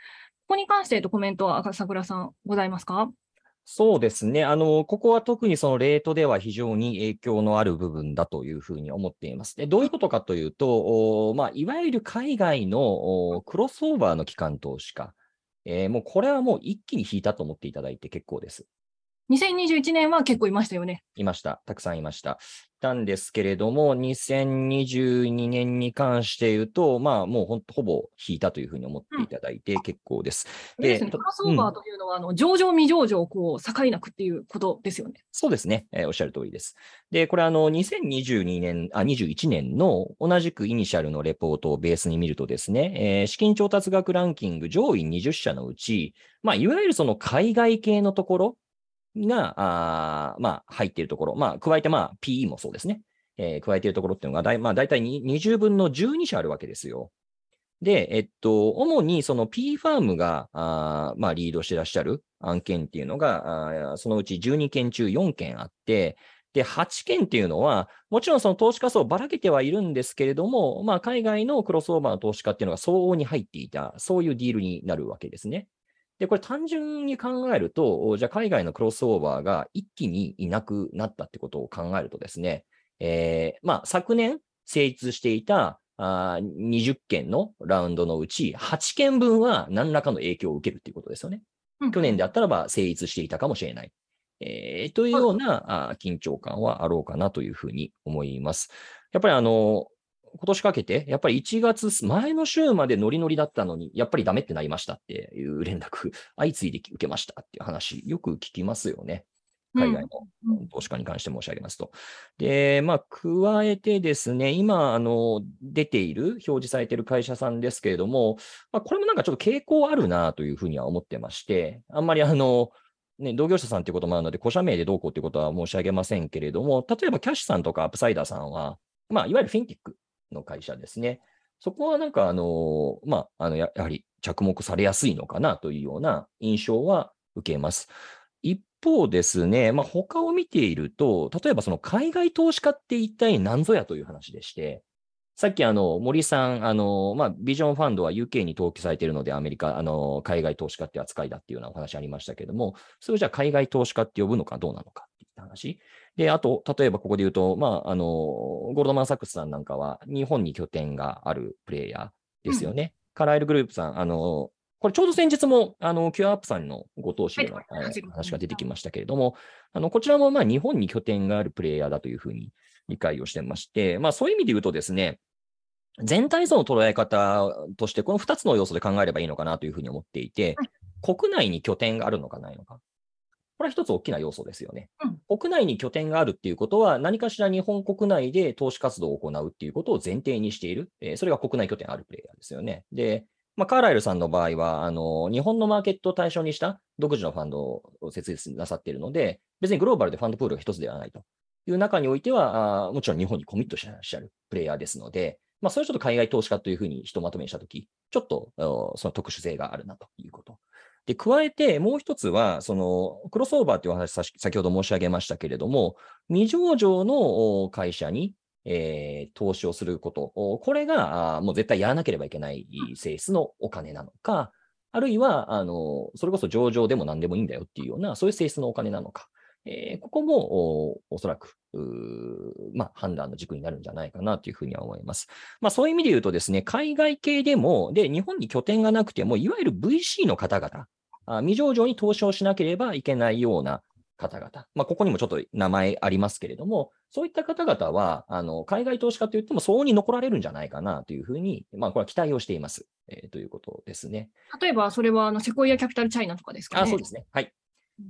ここに関して、えっと、コメントは赤桜さんございますか？そうですね。あの、ここは特にそのレートでは非常に影響のある部分だというふうに思っています。で、どういうことかというと、まあ、いわゆる海外のクロスオーバーの機関投資家、えーもうこれはもう一気に引いたと思っていただいて結構です。2021年は結構いましたよね。いました。たくさんいました。なんですけれども、2022年に関して言うと、まあ、もうほほぼ引いたというふうに思っていただいて結構です。あれですね、とクロスオーバーというのは、あの上場、未上場をこう境なくっていうことですよね。そうですね、えーおっしゃる通りです。で、これ、あの、2022年、あ、21年の同じくイニシャルのレポートをベースに見るとですね、えー資金調達額ランキング上位20社のうち、まあ、いわゆるその海外系のところが、あまあ、入っているところ、まあ、加えて、まあ、PE もそうですね。えー加えているところっていうのがだい、まあ、大体20分の12社あるわけですよ。で、えっと、主にその P ファームが、あまあ、リードしてらっしゃる案件っていうのが、あそのうち12件中4件あって、で、8件っていうのは、もちろんその投資家層ばらけてはいるんですけれども、まあ、海外のクロスオーバーの投資家っていうのが相応に入っていた、そういうディールになるわけですね。で、これ単純に考えると、じゃあ海外のクロスオーバーが一気にいなくなったってことを考えるとですね、えーまあ、昨年成立していたあー20件のラウンドのうち、8件分は何らかの影響を受けるっていうことですよね。去年であったらば成立していたかもしれない。えーというような緊張感はあろうかなというふうに思います。やっぱりあの、今年かけて、やっぱり1月、前の週までノリノリだったのに、やっぱりダメってなりましたっていう連絡、相次いで受けましたっていう話、よく聞きますよね。海外のうん投資家に関して申し上げますと。で、まあ、加えてですね、今、あの、出ている、表示されている会社さんですけれども、まあ、これもなんかちょっと傾向あるなというふうには思ってまして、あんまりあの、ね、同業者さんということもあるので、個社名でどうこうということは申し上げませんけれども、例えばキャッシュさんとかアップサイダーさんは、まあ、いわゆるフィンテックの会社ですね。そこはなんか、あの、まあ、あのや、やはり着目されやすいのかなというような印象は受けます。一方ですね、まあ、他を見ていると、例えばその海外投資家って一体何ぞやという話でして、さっきあの森さん、あのまあ、ビジョンファンドは UK に登記されているので、アメリカ、あの海外投資家って扱いだっていうようなお話ありましたけれども、それをじゃあ海外投資家って呼ぶのかどうなのかっていった話。で、あと、例えばここで言うと、まあ、あのゴールドマン・サックスさんなんかは、日本に拠点があるプレイヤーですよね。カライルグループさん、あのこれちょうど先日も、あの、キュアアップさんのご投資のはいはいえー話が出てきましたけれども、あの、こちらもまあ日本に拠点があるプレイヤーだというふうに理解をしてまして、まあそういう意味で言うとですね、全体像の捉え方として、この2つの要素で考えればいいのかなというふうに思っていて、国内に拠点があるのかないのか。これは一つ大きな要素ですよね。国内に拠点があるっていうことは、何かしら日本国内で投資活動を行うっていうことを前提にしている。えーそれが国内拠点あるプレイヤーですよね。で、まあ、カーライルさんの場合は、あの、日本のマーケットを対象にした独自のファンドを設立なさっているので、別にグローバルでファンドプールが一つではないという中においては、あーもちろん日本にコミットしてらっしゃるプレイヤーですので、まあ、それはちょっと海外投資家というふうにひとまとめにしたとき、ちょっとその特殊性があるなということ。で、加えてもう一つは、そのクロスオーバーというお話、先ほど申し上げましたけれども、未上場の会社に、えー投資をすること、これがもう絶対やらなければいけない性質のお金なのか、あるいは、あの、それこそ上場でも何でもいいんだよっていうような、そういう性質のお金なのか。えーここもおおそらく、まあ、判断の軸になるんじゃないかなというふうには思います。まあ、そういう意味で言うとですね、海外系でも、で、日本に拠点がなくても、いわゆる VC の方々、あ未上場に投資をしなければいけないような方々、まあ、ここにもちょっと名前ありますけれども、そういった方々は、あの海外投資家といっても、相応に残られるんじゃないかなというふうに、まあ、これは期待をしています、えーということですね。例えば、それはあのセコイアキャピタルチャイナとかですかね。あ、そうですね。はい。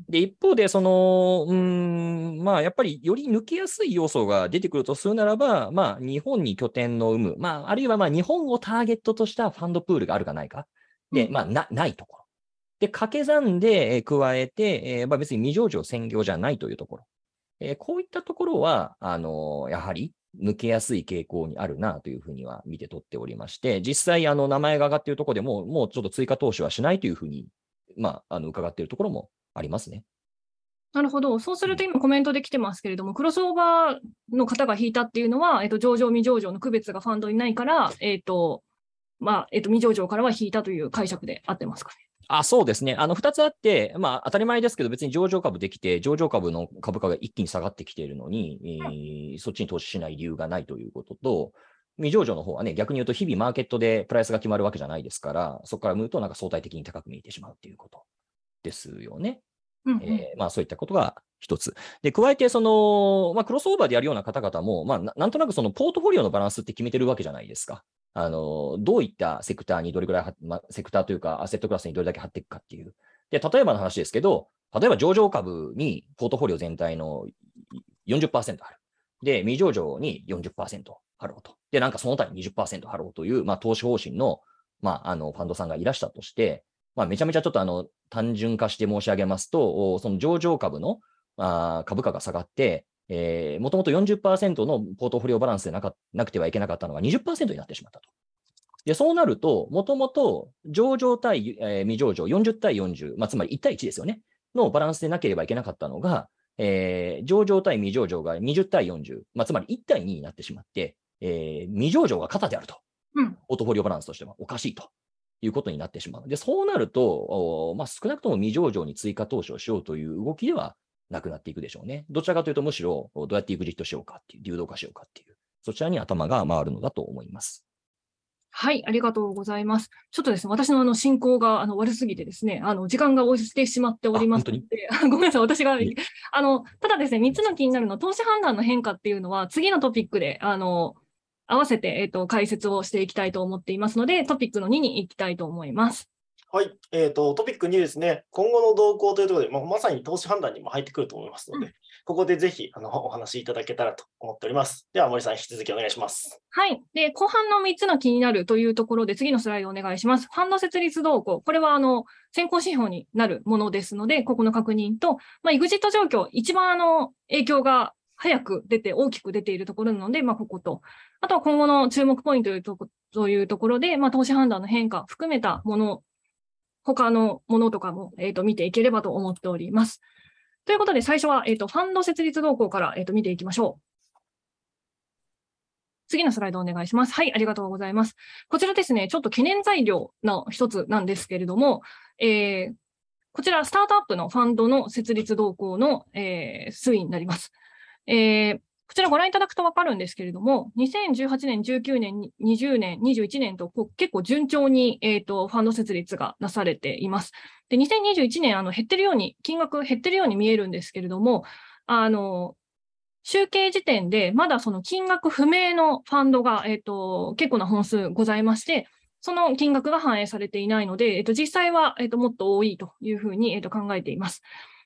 で、一方で、その、うーん、まあ、やっぱりより抜けやすい要素が出てくるとするならば、まあ、日本に拠点の有無、まあ、あるいはまあ、日本をターゲットとしたファンドプールがあるかないか。で、うんまあ、な、ないところ。で、掛け算でえー加えて、えーまあ、別に未上場専業じゃないというところ。えーこういったところは、あのやはり抜けやすい傾向にあるなというふうには見て取っておりまして、実際、あの、名前が上がっているところでも、もうちょっと追加投資はしないというふうに、まあ、あの、伺っているところもありますね。なるほど。そうすると今コメントで来てますけれども、クロスオーバーの方が引いたっていうのは、えっと、上場、未上場の区別がファンドにないから、えっと、まあ、えっと、未上場からは引いたという解釈で合ってますかね。あ、そうですね。あの、二つあって、まあ、当たり前ですけど、別に上場株できて、上場株の株価が一気に下がってきているのに、えーそっちに投資しない理由がないということと、未上場の方はね、逆に言うと、日々マーケットでプライスが決まるわけじゃないですから、そこから見ると、なんか相対的に高く見えてしまうっていうことですよね。うんうんえーまあ、そういったことが一つ。で、加えて、その、まあ、クロスオーバーでやるような方々も、まあ、ななんとなくそのポートフォリオのバランスって決めてるわけじゃないですか。あの、どういったセクターにどれぐらいは、まあ、セクターというか、アセットクラスにどれだけ貼っていくかっていう。で、例えばの話ですけど、例えば上場株にポートフォリオ全体の40%ある。で、未上場に40%貼ろうと。で、なんかその他に20%貼ろうという、まあ、投資方針の、まあ、あの、ファンドさんがいらしたとして、まあ、めちゃめちゃちょっとあの、単純化して申し上げますと、おその上場株のあー株価が下がって、えー、もともと40%のポートフォリオバランスでなかなくてはいけなかったのが20%になってしまったと。で、そうなると、もともと上場対、えー未上場40対40、まあ、つまり1対1ですよね、のバランスでなければいけなかったのが、えー上場対未上場が20対40、まあ、つまり1対2になってしまって、えー未上場が肩であると。うんポートフォリオバランスとしてはおかしいということになってしまう。で、そうなると、おまあ、少なくとも未上場に追加投資をしようという動きではなくなっていくでしょうね。どちらかというと、むしろどうやってエグジットしようかっていう、流動化しようかっていう、そちらに頭が回るのだと思います。はい、ありがとうございます。ちょっとですね、私のあの進行があの悪すぎてですね、あの時間が押してしまっておりますので、ごめんなさい、私があの、ただですね、3つの気になるの、投資判断の変化っていうのは、次のトピックで、あの、合わせて、えっ、と、解説をしていきたいと思っていますので、トピックの2に行きたいと思います。はい。えっ、と、トピック2ですね。今後の動向というところで、まあ、まさに投資判断にも入ってくると思いますので、うんここでぜひあのお話しいただけたらと思っております。では、森さん、引き続きお願いします。はい。で、後半の3つの気になるというところで、次のスライドお願いします。ファンド設立動向。これは、あの、先行指標になるものですので、ここの確認と、まあ、エグジット状況、一番、あの、影響が早く出て、大きく出ているところなので、まあ、ここと。あとは今後の注目ポイントというとこというところで、まあ、投資判断の変化含めたもの、他のものとかも、えっ、と、見ていければと思っております。ということで、最初は、えっ、と、ファンド設立動向から、えっ、と、見ていきましょう。次のスライドお願いします。はい、ありがとうございます。こちらですね、ちょっと懸念材料の一つなんですけれども、えーこちら、スタートアップのファンドの設立動向の、えー推移になります。えーこちらご覧いただくとわかるんですけれども、2018年、19年、20年、21年と結構順調に、えーファンド設立がなされています。で、2021年、あの減ってるように、金額減ってるように見えるんですけれども、あの、集計時点でまだその金額不明のファンドが、えっ、と、結構な本数ございまして、その金額が反映されていないので、えっ、と、実際は、えっ、と、もっと多いというふうに、えっ、と、考えています。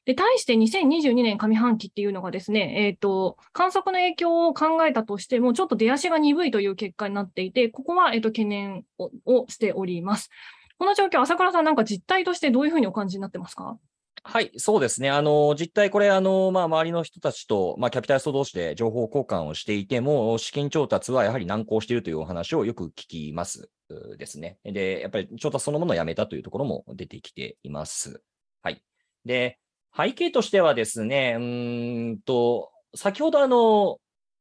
で、対して2022年上半期っていうのがですね、えっ、と、観測の影響を考えたとしても、ちょっと出足が鈍いという結果になっていて、ここは、えっ、と、懸念ををしております。この状況、朝倉さん、なんか実態としてどういうふうにお感じになってますか？はい、そうですね。あの、実態これ、あの、まあ、周りの人たちと、まあ、キャピタリスト同士で情報交換をしていても、資金調達はやはり難航しているというお話をよく聞きますですね。で、やっぱり調達そのものをやめたというところも出てきています。はい。で、背景としてはですね、うーんと、先ほどあの、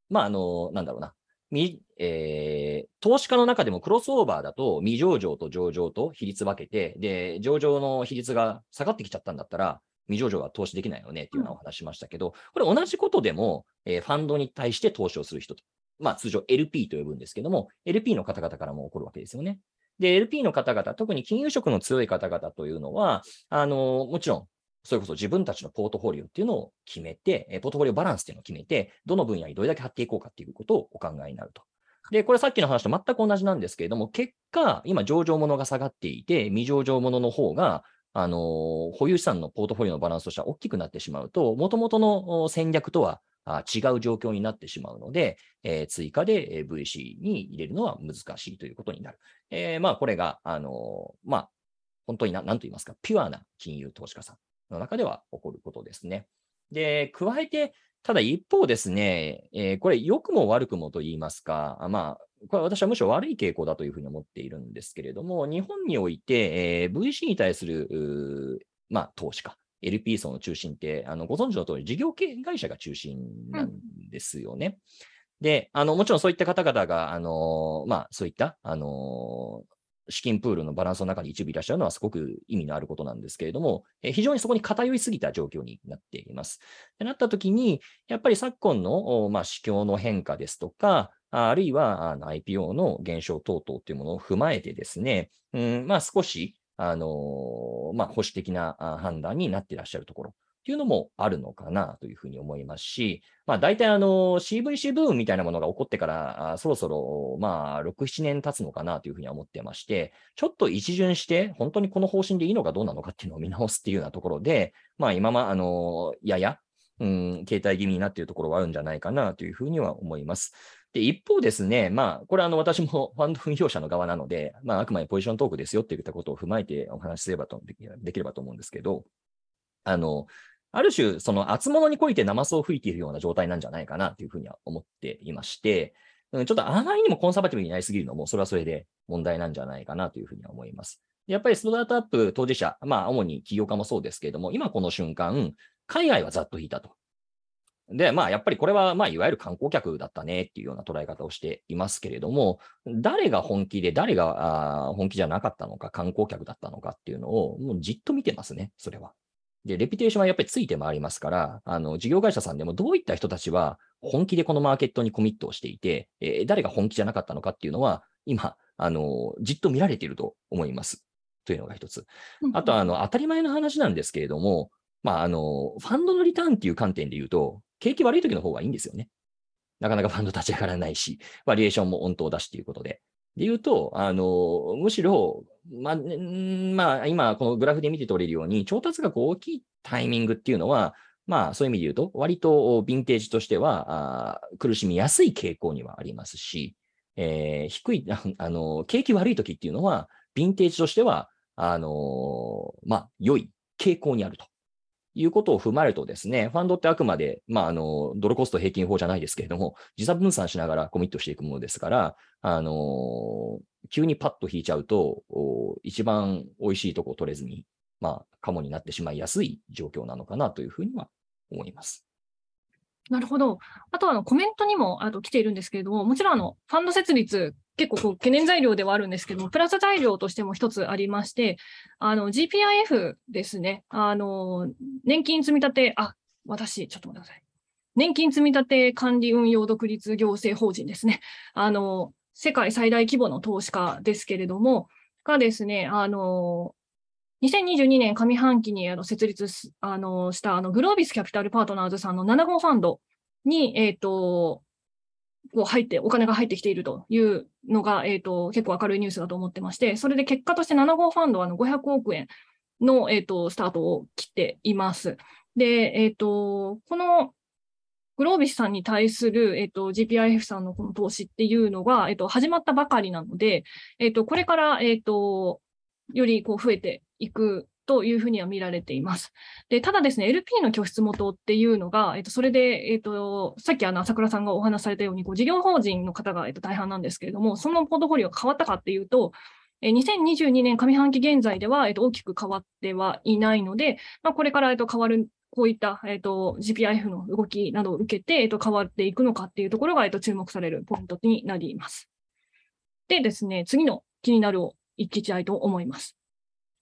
まあ、あの、なんだろうな。みえー投資家の中でもクロスオーバーだと未上場と上場と比率分けて、で、上場の比率が下がってきちゃったんだったら、未上場は投資できないよねっていうようなお話しましたけど、これ同じことでも、えーファンドに対して投資をする人と、まあ通常 LP と呼ぶんですけども、LP の方々からも起こるわけですよね。で、LP の方々、特に金融色の強い方々というのは、あの、もちろん、それこそ自分たちのポートフォリオっていうのを決めて、ポートフォリオバランスっていうのを決めて、どの分野にどれだけ貼っていこうかっていうことをお考えになると。で、これさっきの話と全く同じなんですけれども、結果、今上場物が下がっていて、未上場物のの方が、あのー保有資産のポートフォリオのバランスとしては大きくなってしまうと、元々の戦略とは違う状況になってしまうので、えー追加で VC に入れるのは難しいということになる。えーまあ、これが、あのーまあ、本当にな、なんと言いますか、ピュアな金融投資家さんの中では起こることですね。で、加えて、ただ一方ですね、えーこれ良くも悪くもと言いますか、まあ、これは私はむしろ悪い傾向だというふうに思っているんですけれども、日本において、えー VC に対する、まあ、投資家、LP 層の中心って、あのご存知の通り、事業系会社が中心なんですよね。で、あの、もちろんそういった方々が、あの、まあ、そういった、あの、資金プールのバランスの中に一部いらっしゃるのはすごく意味のあることなんですけれども、え非常にそこに偏りすぎた状況になっています。ってなったときに、やっぱり昨今の、まあ、市況の変化ですとか、あるいは IPO の減少等々というものを踏まえてですね、うん、まあ少し、あのまあ保守的な判断になっていらっしゃるところ。っていうのもあるのかなというふうに思いますし、まあ大体あの CVC ブームみたいなものが起こってからそろそろまあ6、7年経つのかなというふうには思ってまして、ちょっと一巡して本当にこの方針でいいのかどうなのかっていうのを見直すっていうようなところで、まあ今ま、あの、やや、うん、携帯気味になっているところはあるんじゃないかなというふうには思います。で、一方ですね、まあ、これあの、私も ファンド運用者の側なので、まあ、あくまでポジショントークですよっていったことを踏まえてお話しすればとできればと思うんですけど、あの、ある種、その厚物にこいてナマスを吹いているような状態なんじゃないかなというふうには思っていまして、ちょっとあまりにもコンサバティブになりすぎるのも、それはそれで問題なんじゃないかなというふうには思います。やっぱりスタートアップ当事者、まあ、主に起業家もそうですけれども、今この瞬間、海外はざっと引いたと。で、まあ、やっぱりこれは、まあ、いわゆる観光客だったねっていうような捉え方をしていますけれども、誰が本気で、誰が本気じゃなかったのか、観光客だったのかっていうのを、もうじっと見てますね、それは。で、レピュテーションはやっぱりついて回りますから、あの、事業会社さんでもどういった人たちは本気でこのマーケットにコミットをしていて、えー、誰が本気じゃなかったのかっていうのは、今、あの、じっと見られていると思います。というのが一つ。あと、あの、当たり前の話なんですけれども、まあ、あの、ファンドのリターンっていう観点で言うと、景気悪い時の方がいいんですよね。なかなかファンド立ち上がらないし、バリエーションも温当だしということで。で言うと、あの、むしろ、まあ、まあ、今、このグラフで見て取れるように、調達額大きいタイミングっていうのは、まあ、そういう意味で言うと、割とヴィンテージとしては、あ苦しみやすい傾向にはありますし、えー、低い、あの、景気悪い時っていうのは、ヴィンテージとしては、あのまあ、良い傾向にあると。いうことを踏まえるとですね、ファンドってあくまで、まあ、あの、ドルコスト平均法じゃないですけれども、時差分散しながらコミットしていくものですから、あの、急にパッと引いちゃうと、一番美味しいとこを取れずに、まあ、カモになってしまいやすい状況なのかなというふうには思います。なるほど。あとはあのコメントにもあと来ているんですけれども、もちろんあのファンド設立、結構こう懸念材料ではあるんですけども、プラス材料としても一つありまして、あの GPIF ですね、あの年金積立、あ、私、ちょっと待ってください。年金積立管理運用独立行政法人ですね。あの、世界最大規模の投資家ですけれども、がですね、あの、2022年上半期に設立あのしたあのグロービスキャピタルパートナーズさんの7号ファンドに、えっ、ー、と、入って、お金が入ってきているというのが、えっ、ー、と、結構明るいニュースだと思ってまして、それで結果として7号ファンドはあの500億円の、えっ、ー、と、スタートを切っています。で、えっ、と、このグロービスさんに対する、えっ、と、GPIF さんのこの投資っていうのが、えっ、と、始まったばかりなので、えっ、と、これから、えっ、と、よりこう増えていくというふうには見られています。で、ただですね、LP の拠出元っていうのが、えっと、それで、えっと、さっきあの、朝倉さんがお話されたように、こう、事業法人の方が、えっと、大半なんですけれども、そのポートフォリオが変わったかっていうと、え2022年上半期現在では、えっと、大きく変わってはいないので、まあ、これから、えっと、変わる、こういった、えっと、GPIF の動きなどを受けて、えっと、変わっていくのかっていうところが、えっと、注目されるポイントになります。でですね、次の気になるを一気たいと思います。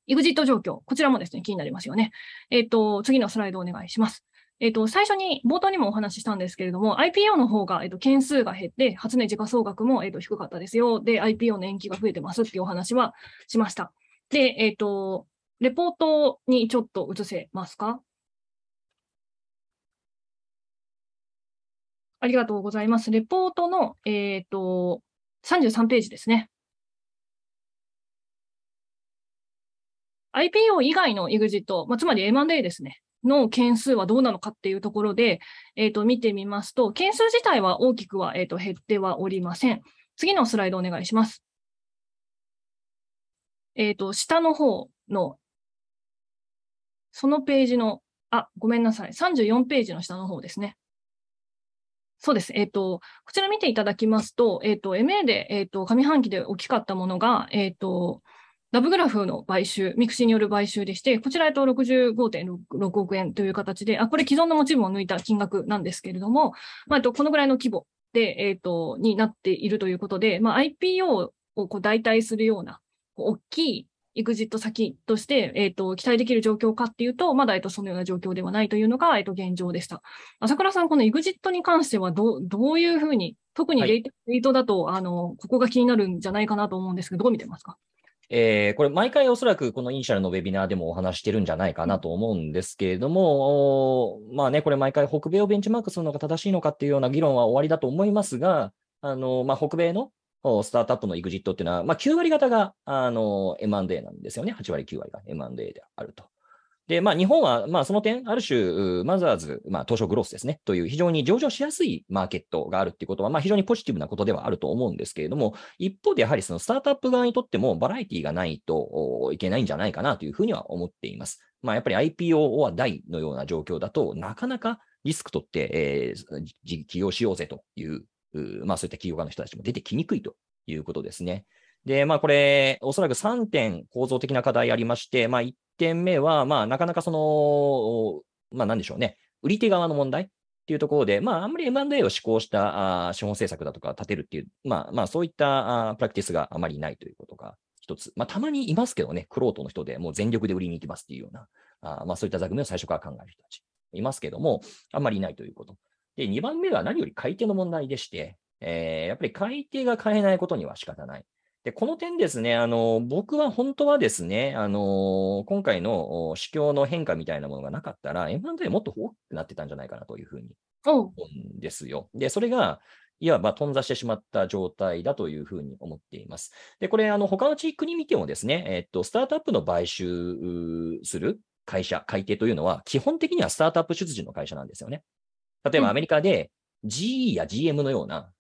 エグジット状況、こちらもですね、気になりますよね。えっ、と、次のスライドお願いします。えっ、と、最初に、冒頭にもお話ししたんですけれども、IPO の方が、えっ、と、件数が減って、初値時価総額も、えっ、と、低かったですよ。で、IPO の延期が増えてますっていうお話はしました。で、えっ、と、レポートにちょっと移せますか？ありがとうございます。レポートの、えっ、と、33ページですね。IPO 以外の EXIT、まあ、つまり M&A ですね。の件数はどうなのかっていうところで、えっ、ー、と、見てみますと、件数自体は大きくは、えっ、ー、と、減ってはおりません。次のスライドお願いします。えっ、ー、と、下の方の、そのページの、あ、ごめんなさい。34ページの下の方ですね。そうです。えっ、と、こちら見ていただきますと、えっ、と、MA で、えっ、と、上半期で大きかったものが、えっ、と、ラブグラフの買収、ミクシーによる買収でして、こちら、えっと、65.6億円という形で、あ、これ既存の持ち分を抜いた金額なんですけれども、まあ、えっと、このぐらいの規模で、えっと、になっているということで、まあ、IPO をこう代替するような、大きいエグジット先として、えっ、と、期待できる状況かっていうと、まだ、えっと、そのような状況ではないというのが、えっと、現状でした。朝倉さん、このエグジットに関しては、どう、どういうふうに、特にレイト,、だと、あの、ここが気になるんじゃないかなと思うんですけど、どう見てますか？えーこれ毎回おそらくこのイニシャルのウェビナーでもお話してるんじゃないかなと思うんですけれども、まあね、これ毎回北米をベンチマークするのが正しいのかっていうような議論は終わりだと思いますが、あの、まあ、北米のおスタートアップのエグジットっていうのは、まあ、9割方が、あの、M&A なんですよね。8割、9割が M&A であると。で、まあ、日本は、まあ、その点、ある種、マザーズ、まあ、東証グロースですね、という非常に上場しやすいマーケットがあるっていうことは、まあ、非常にポジティブなことではあると思うんですけれども、一方でやはりそのスタートアップ側にとってもバラエティがないといけないんじゃないかなというふうには思っています。まあ、やっぱり IPO は大のような状況だとなかなかリスク取って、えー起業しようぜとい、うまあ、そういった企業家の人たちも出てきにくいということですね。で、まあ、これ、おそらく3点構造的な課題ありまして、まあ、1点目は、まあ、なかなかその、まあ、なんでしょうね、売り手側の問題っていうところで、まあ、あんまり M&A を施行したあ資本政策だとか立てるっていう、まあ、まあ、そういったあプラクティスがあまりないということが一つ。まあ、たまにいますけどね、クロートの人でもう全力で売りに行きますっていうような、あまあ、そういった座組を最初から考える人たちいますけども、あんまりいないということ。で、2番目は何より買い手の問題でして、えーやっぱり買い手が買えないことには仕方ない。で、この点ですね、あの、僕は本当はですね、あの、今回のお市況の変化みたいなものがなかったら、M&A もっと大きくなってたんじゃないかなというふうに思うんですよ。で、それが、いわば頓挫してしまった状態だというふうに思っています。で、これ、あの、他の地域に見てもですね、えっと、スタートアップの買収する会社、買い手というのは、基本的にはスタートアップ出自の会社なんですよね。例えばうんアメリカで GE や GM のような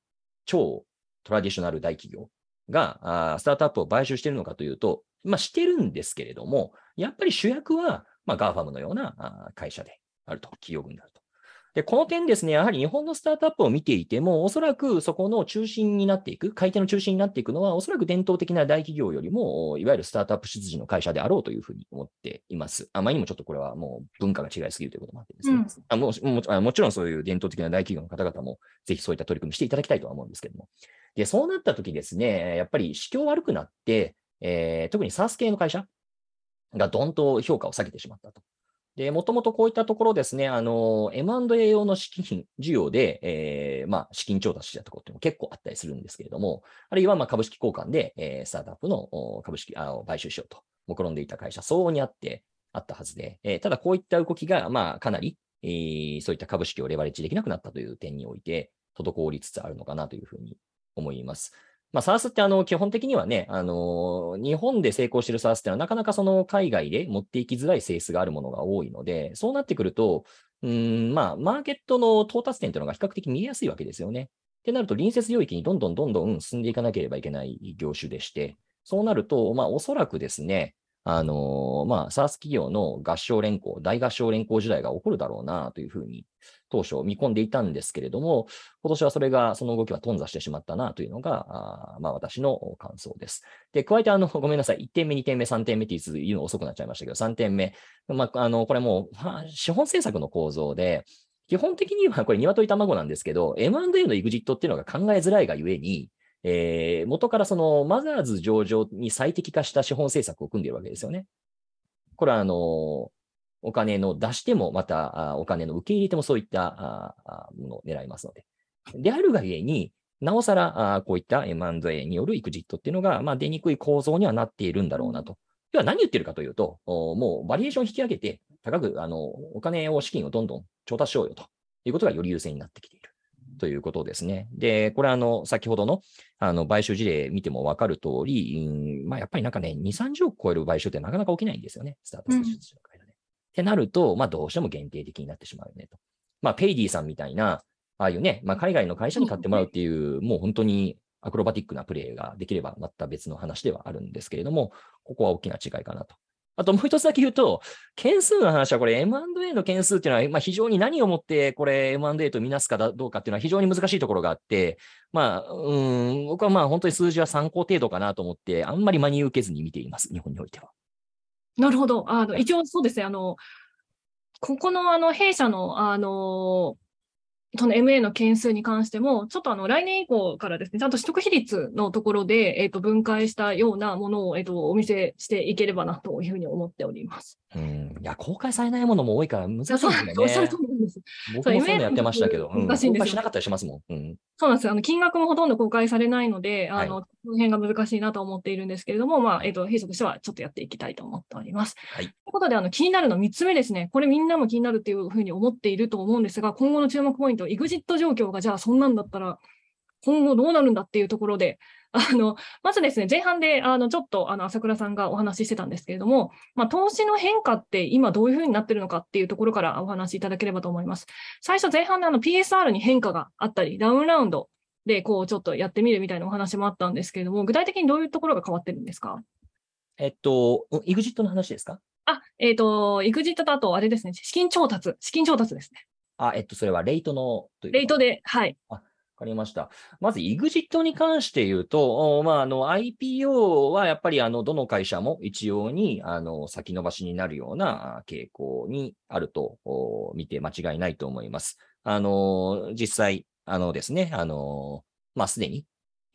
超トラディショナル大企業がスタートアップを買収しているのかというと、まあ、してるんですけれども、やっぱり主役は、まあ、 GAFAM のような会社であると、企業群であると。で、この点ですね、やはり日本のスタートアップを見ていても、おそらくそこの中心になっていく、買い手の中心になっていくのは、おそらく伝統的な大企業よりも、いわゆるスタートアップ出自の会社であろうというふうに思っています。あまりにもちょっとこれはもう文化が違いすぎるということもあってですね。うんあももあもちろんそういう伝統的な大企業の方々も、ぜひそういった取り組みしていただきたいとは思うんですけれども。で、そうなったときですね、やっぱり市況悪くなって、えー特に SARS 系の会社がどんと評価を下げてしまったと。で、もともとこういったところですね、あの、M&A 用の資金、需要で、えーまあ、資金調達したところっていうのも結構あったりするんですけれども、あるいは、まあ、株式交換で、えースタートアップの株式あを買収しようと、目論んでいた会社、相応にあって、あったはずで、えーただこういった動きが、まあ、かなり、えーそういった株式をレバレッジできなくなったという点において、滞りつつあるのかなというふうに思います。まあ、SARS ってあの基本的にはね、あの日本で成功してるサースってのはなかなかその海外で持っていきづらい性質があるものが多いので、そうなってくると、うん、まあ、マーケットの到達点というのが比較的見えやすいわけですよね。ってなると、隣接領域にどんどんどんどん進んでいかなければいけない業種でして、そうなると、まあ、おそらくですね、あのまあ、SARS 企業の合唱連行、大合唱連行時代が起こるだろうなというふうに当初見込んでいたんですけれども、今年はそれが、その動きは頓挫してしまったなというのが、あまあ私の感想です。で、加えて、あの、ごめんなさい。1点目、2点目、3点目っていうの遅くなっちゃいましたけど、3点目。まあ、あの、これもう、資本政策の構造で、基本的にはこれ鶏卵なんですけど、M&A のエグジットっていうのが考えづらいがゆえに、えー元からそのマザーズ上場に最適化した資本政策を組んでいるわけですよね。これはあの、お金の出しても、またお金の受け入れてもそういったものを狙いますので。であるがゆえに、なおさらこういった M&A によるエグジットっていうのが、まあ、出にくい構造にはなっているんだろうなと。要は何言ってるかというと、もうバリエーション引き上げて、高くあのお金を、資金をどんどん調達しようよということがより優先になってきて。ということですね。で、これあの、先ほどのあの買収事例見ても分かる通り、うんまあ、やっぱりなんかね、2、30億超える買収ってなかなか起きないんですよね、スタートアップ出資の会社で。ってなると、まあ、どうしても限定的になってしまうよねと。まあ、ペイディさんみたいな、ああいうね、まあ、海外の会社に買ってもらうっていう、もう本当にアクロバティックなプレーができればまた別の話ではあるんですけれども、ここは大きな違いかなと。あともう一つだけ言うと、件数の話はこれ M&A の件数っていうのは、まあ、非常に何をもってこれ M&A とみなすかどうかっていうのは非常に難しいところがあって、まあ、うん、僕はまあ本当に数字は参考程度かなと思って、あんまり真に受けずに見ています、日本においては。なるほど。あの、一応そうですね。あの、ここの、あの、弊社の、あの、その MA の件数に関しても、ちょっとあの、来年以降からですね、ちゃんと取得比率のところで、えっ、と、分解したようなものを、えっ、と、お見せしていければな、というふうに思っております。うん、いや、公開されないものも多いから難しいそうですよね。おっしゃる通りです。僕もそういうのやってましたけど、うん、難しいんですよ公開しなかったりしますもん。うん。そうなんですよ。あの、金額もほとんど公開されないので、はいあの、その辺が難しいなと思っているんですけれども、まあ、えっ、と、弊社としてはちょっとやっていきたいと思っております。はいということで、あの、気になるの3つ目ですね。これみんなも気になるっていうふうに思っていると思うんですが、今後の注目ポイント、EXIT 状況がじゃあそんなんだったら、今後どうなるんだっていうところで、あの、まずですね、前半で、あの、ちょっと、あの、朝倉さんがお話ししてたんですけれども、まあ、投資の変化って今どういうふうになってるのかっていうところからお話しいただければと思います。最初前半であの PSR に変化があったり、ダウンラウンドでこうちょっとやってみるみたいなお話もあったんですけれども、具体的にどういうところが変わってるんですか？えっと、うん EXIT の話ですか？あ、えっ、と、EXIT とあとあれですね、資金調達、資金調達ですね。あ、えっと、それはレイトのレイトで、はい。わかりました。まず EXIT に関して言うと、まあ、あの IPO はやっぱりあのどの会社も一様にあの先延ばしになるような傾向にあると見て間違いないと思います。あの、実際、あのですね、あの、まあ、すでに、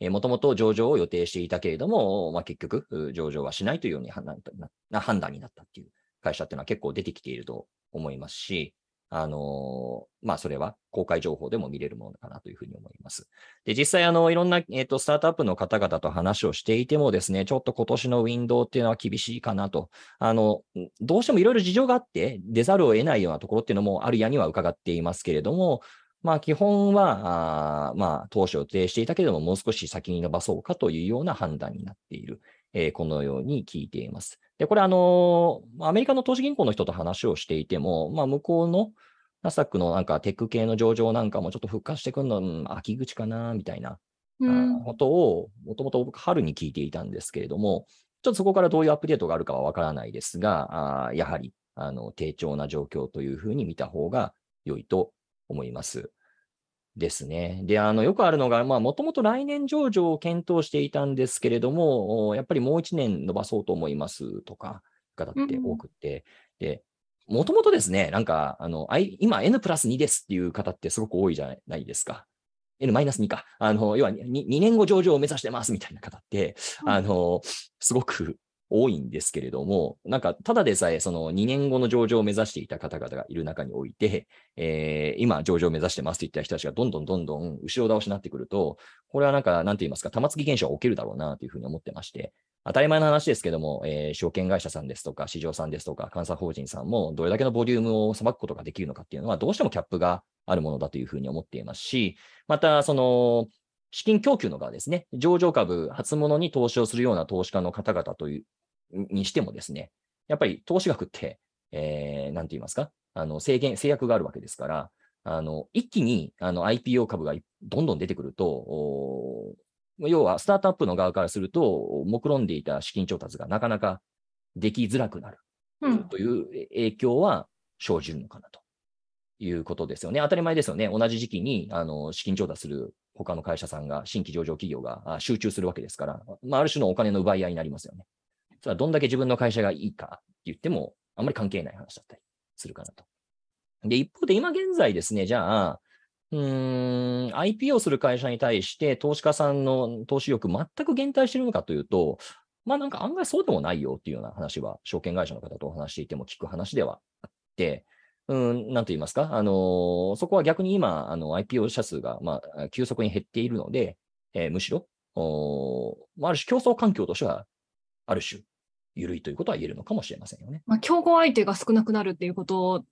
もともと上場を予定していたけれども、まあ、結局、上場はしないというように判断な判断になったっていう会社っていうのは結構出てきていると思いますし、あのまあ、それは公開情報でも見れるものかなというふうに思います。で、実際、あの、いろんな、えっ、と、スタートアップの方々と話をしていてもですね、ちょっと今年のウィンドウっていうのは厳しいかなと。あの、どうしてもいろいろ事情があって、出ざるを得ないようなところっていうのもあるやには伺っていますけれども、まあ、基本は、あまあ、当初予定していたけれども、もう少し先に伸ばそうかというような判断になっている。えーこのように聞いています。で、これ、あのーアメリカの投資銀行の人と話をしていても、まあ、向こうのナスダックのなんかテック系の上場なんかもちょっと復活してくるの、うん秋口かな、みたいなうんあことを、もともと僕春に聞いていたんですけれども、ちょっとそこからどういうアップデートがあるかはわからないですが、あーやはり、あの、低調な状況というふうに見た方が良いと思います。ですね。で、あの、よくあるのが、まあ、もともと来年上場を検討していたんですけれども、おやっぱりもう一年伸ばそうと思いますとか、方って多くて、で、もともとですね、なんか、あの、I- 今 N プラス2ですっていう方ってすごく多いじゃないですか。N マイナス2か。あの、要は 2, 2年後上場を目指してますみたいな方って、うんあの、すごく多いんですけれども、なんか、ただでさえ、その2年後の上場を目指していた方々がいる中において、えー今、上場を目指してますといった人たちがどんどんどんどん後ろ倒しになってくると、これはなんか、なんて言いますか、玉突き現象が起きるだろうなというふうに思ってまして、当たり前の話ですけども、えー証券会社さんですとか、市場さんですとか、監査法人さんも、どれだけのボリュームをさばくことができるのかっていうのは、どうしてもキャップがあるものだというふうに思っていますし、また、その、資金供給の側ですね、上場株、初物に投資をするような投資家の方々という、にしてもですね、やっぱり投資額って、えー、なんて言いますか、あの、制限、制約があるわけですから、あの、一気に、あの、IPO 株がいどんどん出てくると、お要は、スタートアップの側からすると、目論んでいた資金調達がなかなかできづらくなる。うん。という影響は生じるのかなということですよね。当たり前ですよね。同じ時期に、あの、資金調達する他の会社さんが、新規上場企業が集中するわけですから、まあ、ある種のお金の奪い合いになりますよね。それはどんだけ自分の会社がいいかって言っても、あんまり関係ない話だったりするかなと。で、一方で今現在ですね、じゃあ、うーん、IPO する会社に対して投資家さんの投資力全く減退してるのかというと、まあなんか案外そうでもないよっていうような話は、証券会社の方とお話していても聞く話ではあって、うん、なんと言いますか、あのーそこは逆に今、あの、IPO 社数が、まあ、急速に減っているので、えーむしろ、おーまあある種競争環境としては、ある種、緩いということは言えるのかもしれませんよね。まあ、競合相手が少なくなるっていうこと、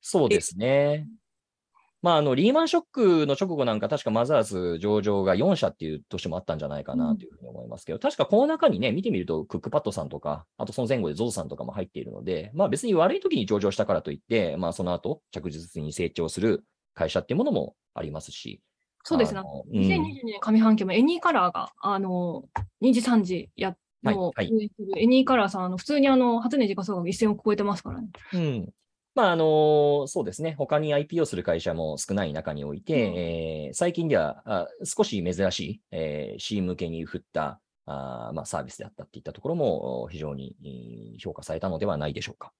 そうですね。まあ、あの、リーマンショックの直後なんか、確かマザーズ上場が4社っていう年もあったんじゃないかなというふうに思いますけど、確かこの中にね、見てみると、クックパッドさんとか、あとその前後でゾウさんとかも入っているので、まあ別に悪い時に上場したからといって、まあその後、着実に成長する会社っていうものもありますし。そうですねあ。のうん2022年上半期もエニーカラーが、あの、2時3時やの、はいはいエニーカラーさん、あの普通にあの、初値時価総額1000億超えてますからね。うん。まあ、あのそうですね。他に IPO する会社も少ない中において、うんえー最近ではあ少し珍しい、えー、C 向けに振ったあーまあ、サービスであったっていったところもお非常にえー評価されたのではないでしょうか。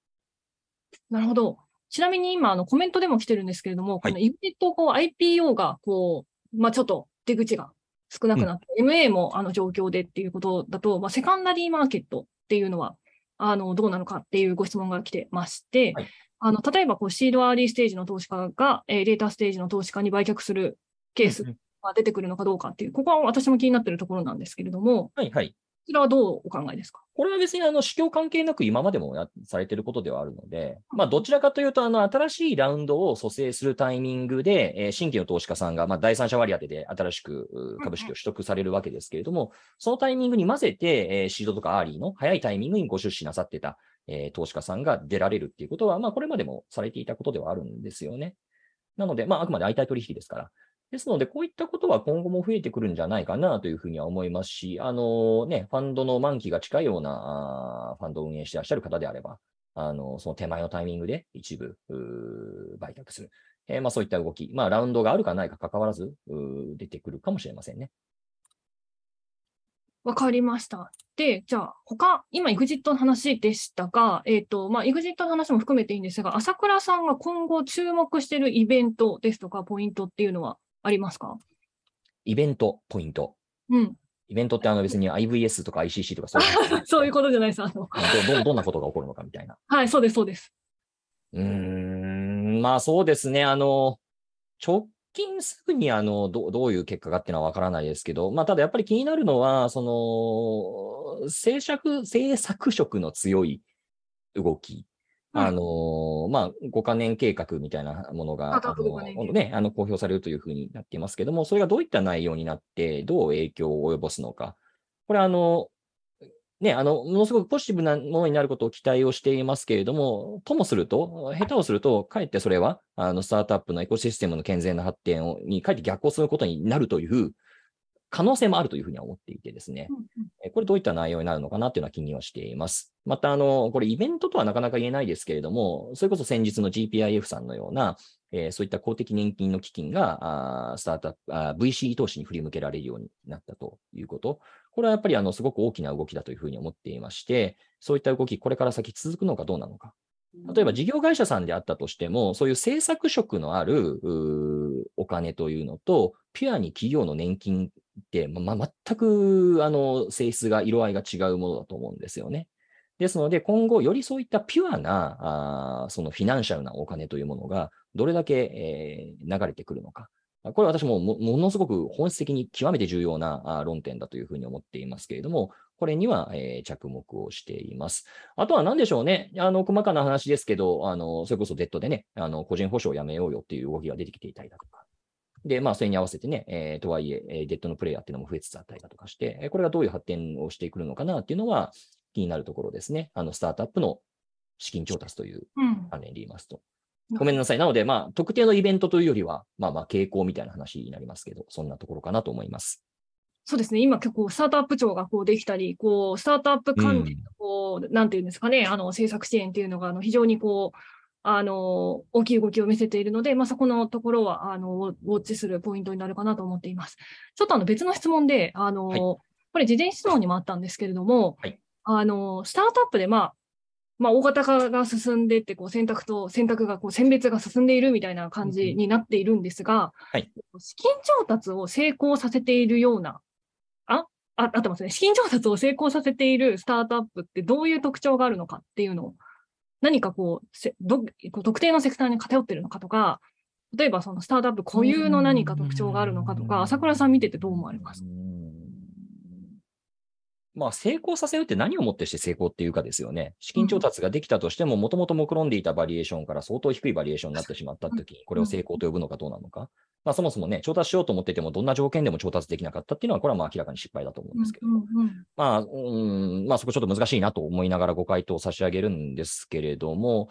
なるほど。ちなみに今、あの、コメントでも来てるんですけれども、はいこの EXIT こう IPO が、こう、まあちょっと出口が少なくなって、MA もあの状況でっていうことだと、まあセカンダリーマーケットっていうのは、あの、どうなのかっていうご質問が来てまして、はいあの、例えばこうシードアーリーステージの投資家が、えー、データステージの投資家に売却するケースが出てくるのかどうかっていう、ここは私も気になっているところなんですけれども、はいはい。こちらはどうお考えですか？これは別にあの、主教関係なく今までもやされていることではあるので、まあ、どちらかというと、あの、新しいラウンドを蘇生するタイミングで、えー新規の投資家さんが、まあ、第三者割り当てで新しくう株式を取得されるわけですけれども、そのタイミングに混ぜて、えーシードとかアーリーの早いタイミングにご出資なさってた、えー投資家さんが出られるっていうことは、まあ、これまでもされていたことではあるんですよね。なので、まあ、あくまで相対取引ですから。ですので、こういったことは今後も増えてくるんじゃないかなというふうには思いますし、あのね、ファンドの満期が近いようなあファンドを運営していらっしゃる方であれば、あの、その手前のタイミングで一部、売却する。えーまあそういった動き、まあラウンドがあるかないか関わらず、出てくるかもしれませんね。わかりました。で、じゃあ、他、今、EXIT の話でしたが、えっ、と、まあ、EXIT の話も含めていいんですが、朝倉さんが今後注目しているイベントですとか、ポイントっていうのは？ありますか？イベント、ポイント。うん。イベントってあの別に IVS とか ICC とかそういう そういうことじゃないです。あの、どどどんなことが起こるのかみたいな。はい、そうです、そうです。うーん、まあそうですね。あの、直近すぐにあのどどういう結果かっていうのはわからないですけど、まあただやっぱり気になるのは、その、政策、政策色の強い動き。うんあの、まあ、5カ年計画みたいなものが、ああ5カ年計画の、ね、あの、公表されるというふうになっていますけども、それがどういった内容になって、どう影響を及ぼすのか。これあの、ね、あの、ものすごくポジティブなものになることを期待をしていますけれども、ともすると、下手をすると、かえってそれは、あの、スタートアップのエコシステムの健全な発展をに、かえって逆行することになるという可能性もあるというふうには思っていてですね。これどういった内容になるのかなっていうのは気にはしています。また、あの、これイベントとはなかなか言えないですけれども、それこそ先日の GPIF さんのような、えーそういった公的年金の基金が、あースタートアップあー、VC 投資に振り向けられるようになったということ。これはやっぱりあの、すごく大きな動きだというふうに思っていまして、そういった動き、これから先続くのかどうなのか。例えば事業会社さんであったとしても、そういう政策色のあるお金というのと、ピュアに企業の年金まま全くあの性質が、色合いが違うものだと思うんですよね。ですので、今後、よりそういったピュアな、あそのフィナンシャルなお金というものが、どれだけ、えー流れてくるのか。これ私ももものすごく本質的に極めて重要なあ論点だというふうに思っていますけれども、これには、えー着目をしています。あとは何でしょうね。あの、細かな話ですけど、あの、それこそデッドでね、あの、個人保証をやめようよっていう動きが出てきていたりだとか。で、まあ、それに合わせてね、えーとはいえ、えーデッドのプレイヤーっていうのも増えつつあったりだとかして、えーこれがどういう発展をしてくるのかなっていうのは気になるところですね。あの、スタートアップの資金調達といううん。関連で言いますと。ごめんなさい。なので、まあ、特定のイベントというよりは、まあまあ、傾向みたいな話になりますけど、そんなところかなと思います。そうですね。今結構スタートアップ庁がこうできたり、こう、スタートアップ関連のこう、なんていうんですかね、あの、政策支援っていうのが、あの、非常にこう、あの、大きい動きを見せているので、まあ、そこのところは、あの、ウォッチするポイントになるかなと思っています。ちょっとあの、別の質問で、あの、はいこれ事前質問にもあったんですけれども、はいあの、スタートアップで、まあ、まあ、大型化が進んでいって、こう、選択と選択が、こう、選別が進んでいるみたいな感じになっているんですが、はい資金調達を成功させているような、あ、あ、合ってますね。資金調達を成功させているスタートアップってどういう特徴があるのかっていうのを、何かこう、せど特定のセクターに偏ってるのかとか、例えばそのスタートアップ固有の何か特徴があるのかとか、朝倉さん見ててどう思われます？うーんまあ、成功させるって何をもってして成功っていうかですよね。資金調達ができたとしても、もともと目論んでいたバリエーションから相当低いバリエーションになってしまったときに、これを成功と呼ぶのかどうなのか。まあ、そもそもね、調達しようと思ってても、どんな条件でも調達できなかったっていうのは、これはまあ明らかに失敗だと思うんですけど。まあ、うん、まあそこちょっと難しいなと思いながらご回答を差し上げるんですけれども、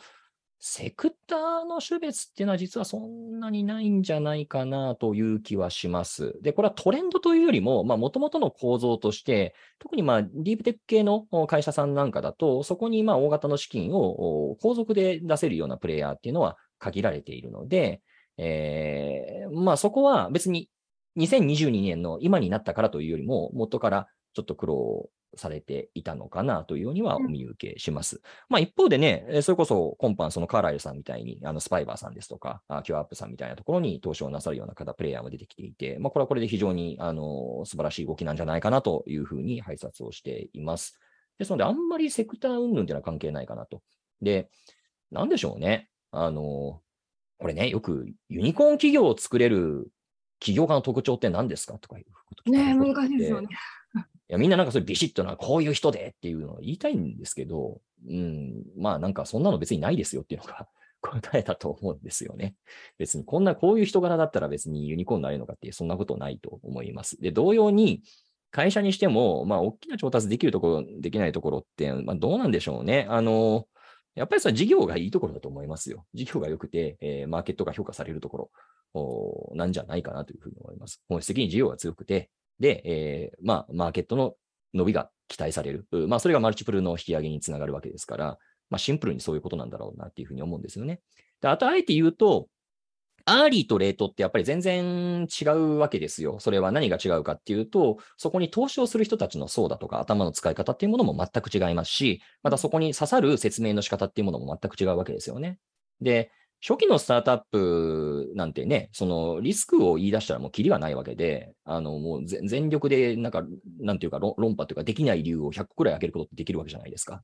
セクターの種別っていうのは実はそんなにないんじゃないかなという気はします。で、これはトレンドというよりも、まあ元々の構造として、特にまあディープテック系の会社さんなんかだと、そこにまあ大型の資金をお後続で出せるようなプレイヤーっていうのは限られているので、えーまあそこは別に2022年の今になったからというよりも、元からちょっと苦労されていたのかなというようにはお見受けします。まあ一方でね、えーそれこそ今般そのカーライルさんみたいに、あのスパイバーさんですとか、あキュアアップさんみたいなところに投資をなさるような方、プレイヤーも出てきていて、まあこれはこれで非常にあの素晴らしい動きなんじゃないかなというふうに拝察をしています。ですので、あんまりセクター云々というのは関係ないかなと。で、なんでしょうね。あの、これね、よくユニコーン企業を作れる起業家の特徴って何ですかとかいうこと聞かれね難しいですよね。いや、みんななんかそれビシッとな、こういう人でっていうのを言いたいんですけど、うん、まあなんかそんなの別にないですよっていうのが 答えだと思うんですよね。別にこんな、こういう人柄だったら別にユニコーンになれるのかっていう、そんなことないと思います。で、同様に、会社にしても、まあ、大きな調達できるところ、できないところって、まあ、どうなんでしょうね。あの、やっぱりそれは事業がいいところだと思いますよ。事業が良くて、えーマーケットが評価されるところなんじゃないかなというふうに思います。本質的に事業が強くて、で、えーまあ、マーケットの伸びが期待される。まあ、それがマルチプルの引き上げにつながるわけですから、まあ、シンプルにそういうことなんだろうなっていうふうに思うんですよね。であと、あえて言うと、アーリーとレートってやっぱり全然違うわけですよ。それは何が違うかっていうと、そこに投資をする人たちの層だとか頭の使い方っていうものも全く違いますし、またそこに刺さる説明の仕方っていうものも全く違うわけですよね。で、初期のスタートアップなんてね、そのリスクを言い出したらもうキリがないわけで、あのもう全全力でなんか、なんていうか論論破というかできない理由を100個くらい開けることってできるわけじゃないですか。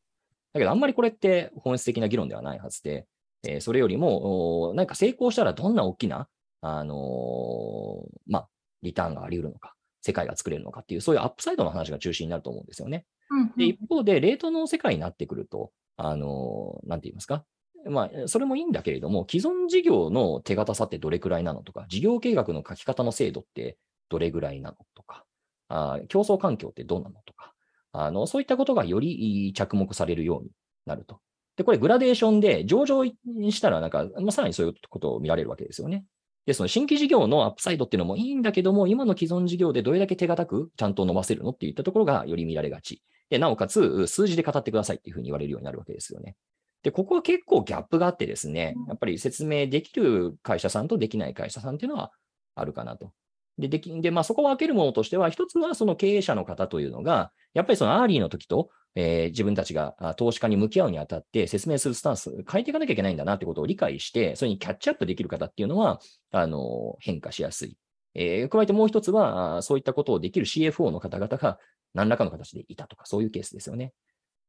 だけどあんまりこれって本質的な議論ではないはずで、えーそれよりも、おなんか成功したらどんな大きな、あのーまあ、リターンがあり得るのか、世界が作れるのかっていう、そういうアップサイドの話が中心になると思うんですよね。うんで、一方で、レートの世界になってくると、あの、なんて言いますか？まあ、それもいいんだけれども、既存事業の手堅さってどれくらいなのとか、事業計画の書き方の精度ってどれぐらいなのとか、あ競争環境ってどうなのとか、あの、そういったことがより着目されるようになると。で、これグラデーションで上場にしたら、なんか、まあ、さらにそういうことを見られるわけですよね。で、その新規事業のアップサイドっていうのもいいんだけども、今の既存事業でどれだけ手堅くちゃんと伸ばせるのっていったところがより見られがち。で、なおかつ、数字で語ってくださいっていうふうに言われるようになるわけですよね。で、ここは結構ギャップがあってですね、やっぱり説明できる会社さんとできない会社さんっていうのはあるかなと。で、でき、で、まあそこを分けるものとしては、一つはその経営者の方というのが、やっぱりそのアーリーの時と、えー自分たちがあ投資家に向き合うにあたって説明するスタンス変えていかなきゃいけないんだなってことを理解して、それにキャッチアップできる方っていうのは、あの、変化しやすい。えー加えてもう一つは、あそういったことをできる CFO の方々が何らかの形でいたとか、そういうケースですよね。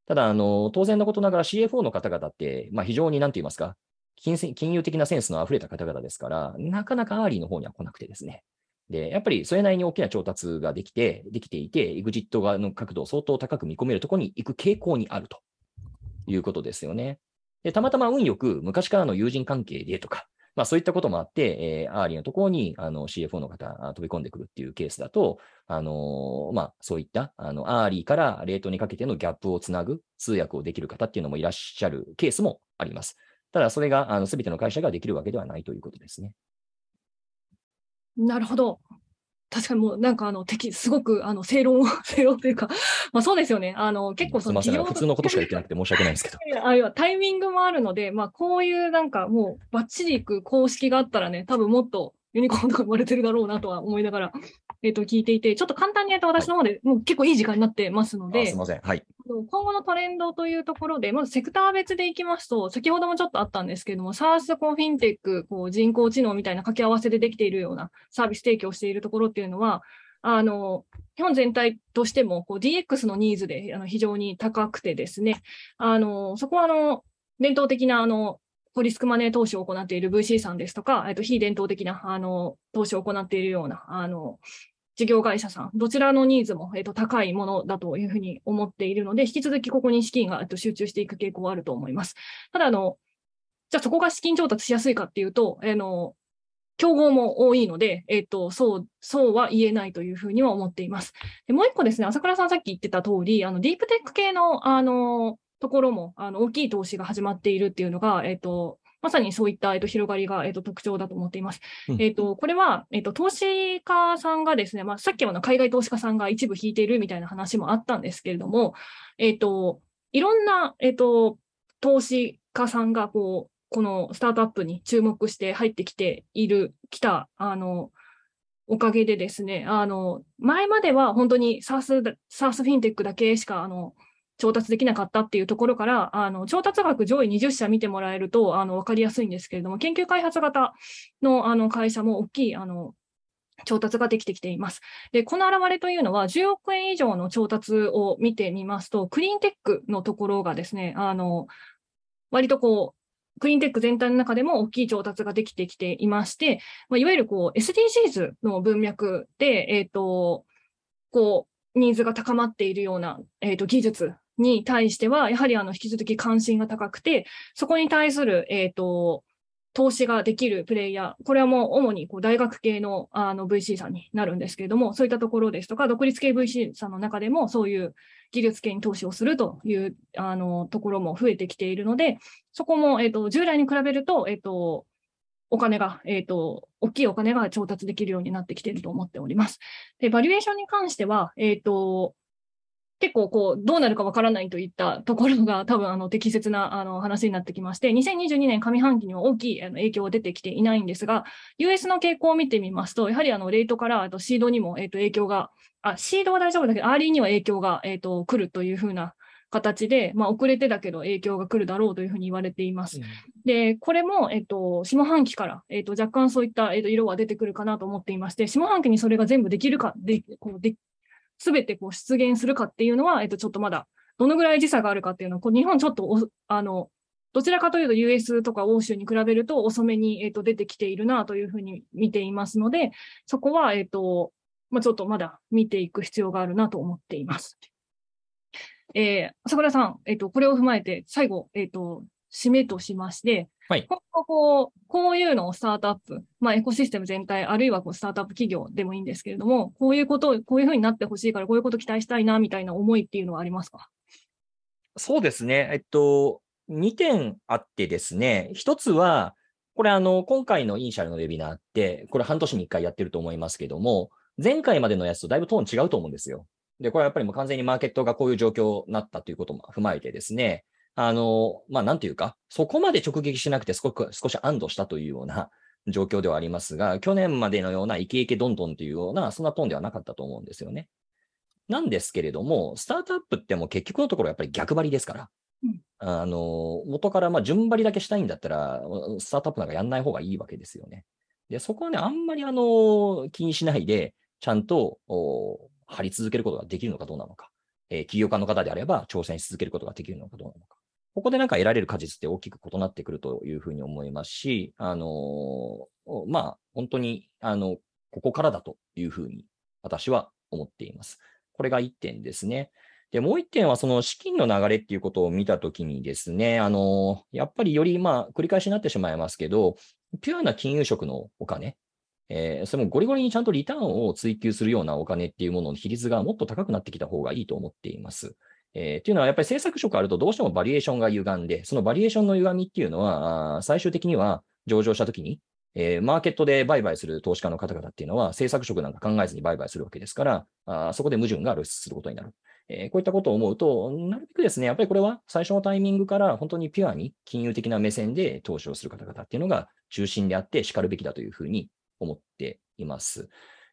ただ、あの、当然のことながら CFO の方々って、まあ非常になんて言いますか、金金融的なセンスの溢れた方々ですから、なかなかアーリーの方には来なくてですね。で、やっぱりそれなりに大きな調達ができて、できていて、エグジット側の角度を相当高く見込めるところに行く傾向にあるということですよね。で、たまたま運よく昔からの友人関係でとか、まあそういったこともあって、えーアーリーのところにあの CFO の方あ飛び込んでくるっていうケースだと、あのーまあそういったあのアーリーからレートにかけてのギャップをつなぐ通訳をできる方っていうのもいらっしゃるケースもあります。ただそれがすべての会社ができるわけではないということですね。なるほど。確かにもうなんかあの敵、すごくあの正論を、正論というか、まあそうですよね。あの結構その普通のことしか言ってなくて申し訳ないんですけど。あるいはタイミングもあるので、まあこういうなんかもうバッチリいく公式があったらね、多分もっとユニコーンとか生まれてるだろうなとは思いながら、えっ、と聞いていて、ちょっと簡単に言うと私の方で、もう結構いい時間になってますのあですみ、ません。はい。今後のトレンドというところで、まずセクター別でいきますと、先ほどもちょっとあったんですけれども、SaaS、こうフィンテック、こう人工知能みたいな掛け合わせでできているようなサービス提供しているところっていうのは、あの、日本全体としてもこう DX のニーズであの非常に高くてですね、あの、そこはあの、伝統的なあの、リスクマネー投資を行っている VC さんですとか、えっと、非伝統的なあの投資を行っているような、あの、事業会社さん、どちらのニーズも、えっと、高いものだというふうに思っているので、引き続きここに資金が、えっと、集中していく傾向はあると思います。ただ、あの、じゃあそこが資金調達しやすいかっていうと、あの、競合も多いので、えっと、そう、そうは言えないというふうには思っています。でもう一個ですね、朝倉さんさっき言ってた通り、あの、ディープテック系の、あの、ところも、あの、大きい投資が始まっているっていうのが、えっと、まさにそういった、えっと、広がりが、えっと、特徴だと思っています。うんえっと、これは、えっと、投資家さんがですね、まあ、さっきはあの海外投資家さんが一部引いているみたいな話もあったんですけれども、えっと、いろんな、えっと、投資家さんが、こう、このスタートアップに注目して入ってきている、来た、あの、おかげでですね、あの、前までは本当に SARS だ、SARS フィンテックだけしか、あの、調達できなかったっていうところから、あの、調達額上位20社見てもらえると、あの、わかりやすいんですけれども、研究開発型の、あの、会社も大きい、あの、調達ができてきています。で、この現れというのは、10億円以上の調達を見てみますと、クリーンテックのところがですね、あの、割とこう、クリーンテック全体の中でも大きい調達ができてきていまして、まあ、いわゆるこう SDGs の文脈で、えっ、と、こう、ニーズが高まっているような、えっ、と、技術に対しては、やはりあの、引き続き関心が高くて、そこに対する、えっ、と、投資ができるプレイヤー、これはもう主にこう大学系のあの VC さんになるんですけれども、そういったところですとか、独立系 VC さんの中でもそういう技術系に投資をするというあのところも増えてきているので、そこも、えっと従来に比べると、えっとお金が、えっと大きいお金が調達できるようになってきていると思っております。で、バリュエーションに関しては、えっと結構こう、どうなるかわからないといったところが多分あの適切なあの話になってきまして、2022年上半期には大きいあの影響は出てきていないんですが、US の傾向を見てみますと、やはりあのレートからあとシードにも、えー、と影響が、あ、シードは大丈夫だけど、アーリーには影響が、えー、と来るというふうな形で、まあ、遅れてだけど影響が来るだろうというふうに言われています。で、これも、えっと、下半期から、えっと、若干そういった、えっと、色は出てくるかなと思っていまして、下半期にそれが全部できるか、で、こう、で、すべてこう出現するかっていうのは、えっと、ちょっとまだ、どのぐらい時差があるかっていうのは、こう日本ちょっと、あの、どちらかというと US とか欧州に比べると遅めに、えっと、出てきているなというふうに見ていますので、そこは、えっと、まあ、ちょっとまだ見ていく必要があるなと思っています。えー、朝倉さん、えっと、これを踏まえて、最後、えっと、締めとしまして、はい今後こう、こういうのをスタートアップ、まあ、エコシステム全体、あるいはこうスタートアップ企業でもいいんですけれども、こういうことを、こういうふうになってほしいから、こういうことを期待したいな、みたいな思いっていうのはありますか？そうですね。えっと、2点あってですね。一つは、これあの、今回のイニシャルのウェビナーって、これ半年に1回やってると思いますけども、前回までのやつとだいぶトーン違うと思うんですよ。で、これはやっぱりもう完全にマーケットがこういう状況になったということも踏まえてですね、あの、まあ、なんていうか、そこまで直撃しなくて少し少し安堵したというような 状況ではありますが、去年までのようなイケイケどんどんというような、そんなトーンではなかったと思うんですよね。なんですけれども、スタートアップってもう結局のところやっぱり逆張りですから、うんあの、元からまあ順張りだけしたいんだったら、スタートアップなんかやんない方がいいわけですよね。で、そこはね、あんまりあの、気にしないで、ちゃんと、お張り続けることができるのかどうなのか。えー起業家の方であれば挑戦し続けることができるのかどうなのか。ここでなんか得られる果実って大きく異なってくるというふうに思いますし、あのーまあ、本当に、あの、ここからだというふうに私は思っています。これが一点ですね。で、もう一点はその資金の流れっていうことを見たときにですね、あの、やっぱりより、まあ、繰り返しになってしまいますけど、ピュアな金融職のお金、えーそれもゴリゴリにちゃんとリターンを追求するようなお金っていうものの比率がもっと高くなってきた方がいいと思っています。えーっていうのは、やっぱり政策職あるとどうしてもバリエーションが歪んで、そのバリエーションの歪みっていうのは、最終的には上場したときに、えーマーケットで売買する投資家の方々っていうのは、政策職なんか考えずに売買するわけですから、あそこで矛盾が露出することになる。えーこういったことを思うと、なるべくですね、やっぱりこれは最初のタイミングから本当にピュアに金融的な目線で投資をする方々っていうのが中心であって叱るべきだというふうに思っています。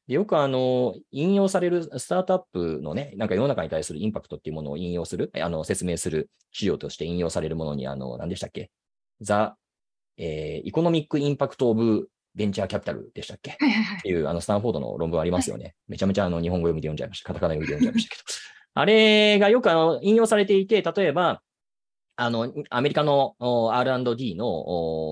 でよくあの、引用されるスタートアップのね、なんか世の中に対するインパクトっていうものを引用する、あの、説明する資料として引用されるものに、あの、何でしたっけ？ザ、えー、イコノミックインパクトオブベンチャーキャピタルでしたっけ？はいはいはいっ。ていう、あの、スタンフォードの論文ありますよね。めちゃめちゃあの、日本語読みで読んじゃいました。カタカナ読みで読んじゃいましたけど。あれがよくあの、引用されていて、例えば、あの、アメリカのお R&D の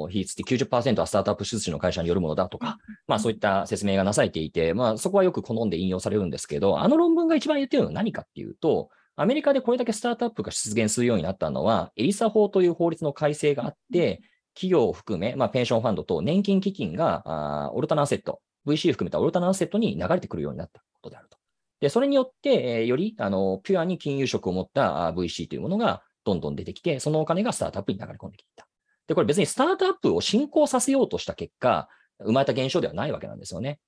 お比率って90%はスタートアップ出資の会社によるものだとか、まあそういった説明がなされていて、まあそこはよく好んで引用されるんですけど、あの論文が一番言ってるのは何かっていうと、アメリカでこれだけスタートアップが出現するようになったのは、エリサ法という法律の改正があって、企業を含め、まあペンションファンドと年金基金が、オルタナアセット、VC 含めたオルタナアセットに流れてくるようになったことであると。で、それによって、えーより、あの、ピュアに金融職を持った VC というものがどんどん出てきて、そのお金がスタートアップに流れ込んできた。で、これ別にスタートアップを進行させようとした結果、生まれた現象ではないわけなんですよね。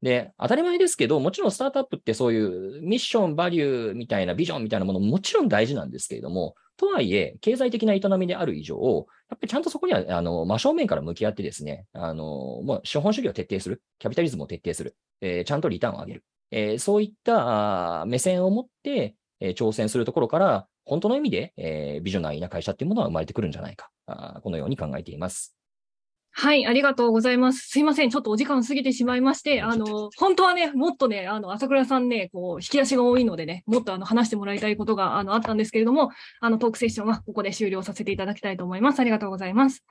で、当たり前ですけど、もちろんスタートアップってそういうミッション、バリューみたいなビジョンみたいなものももちろん大事なんですけれども、とはいえ、経済的な営みである以上、やっぱりちゃんとそこには、あの、真正面から向き合ってですね、あの、もう資本主義を徹底する、キャピタリズムを徹底する、えーちゃんとリターンを上げる、えーそういった目線を持って、えー挑戦するところから、本当の意味で、えービジョナリーな会社っていうものは生まれてくるんじゃないか、あーこのように考えています。はい、ありがとうございます。すいません、ちょっとお時間過ぎてしまいまして、あの、本当はね、もっとね、あの、朝倉さんね、こう、引き出しが多いのでね、もっとあの、話してもらいたいことが、あの、あったんですけれども、あの、トークセッションはここで終了させていただきたいと思います。ありがとうございます。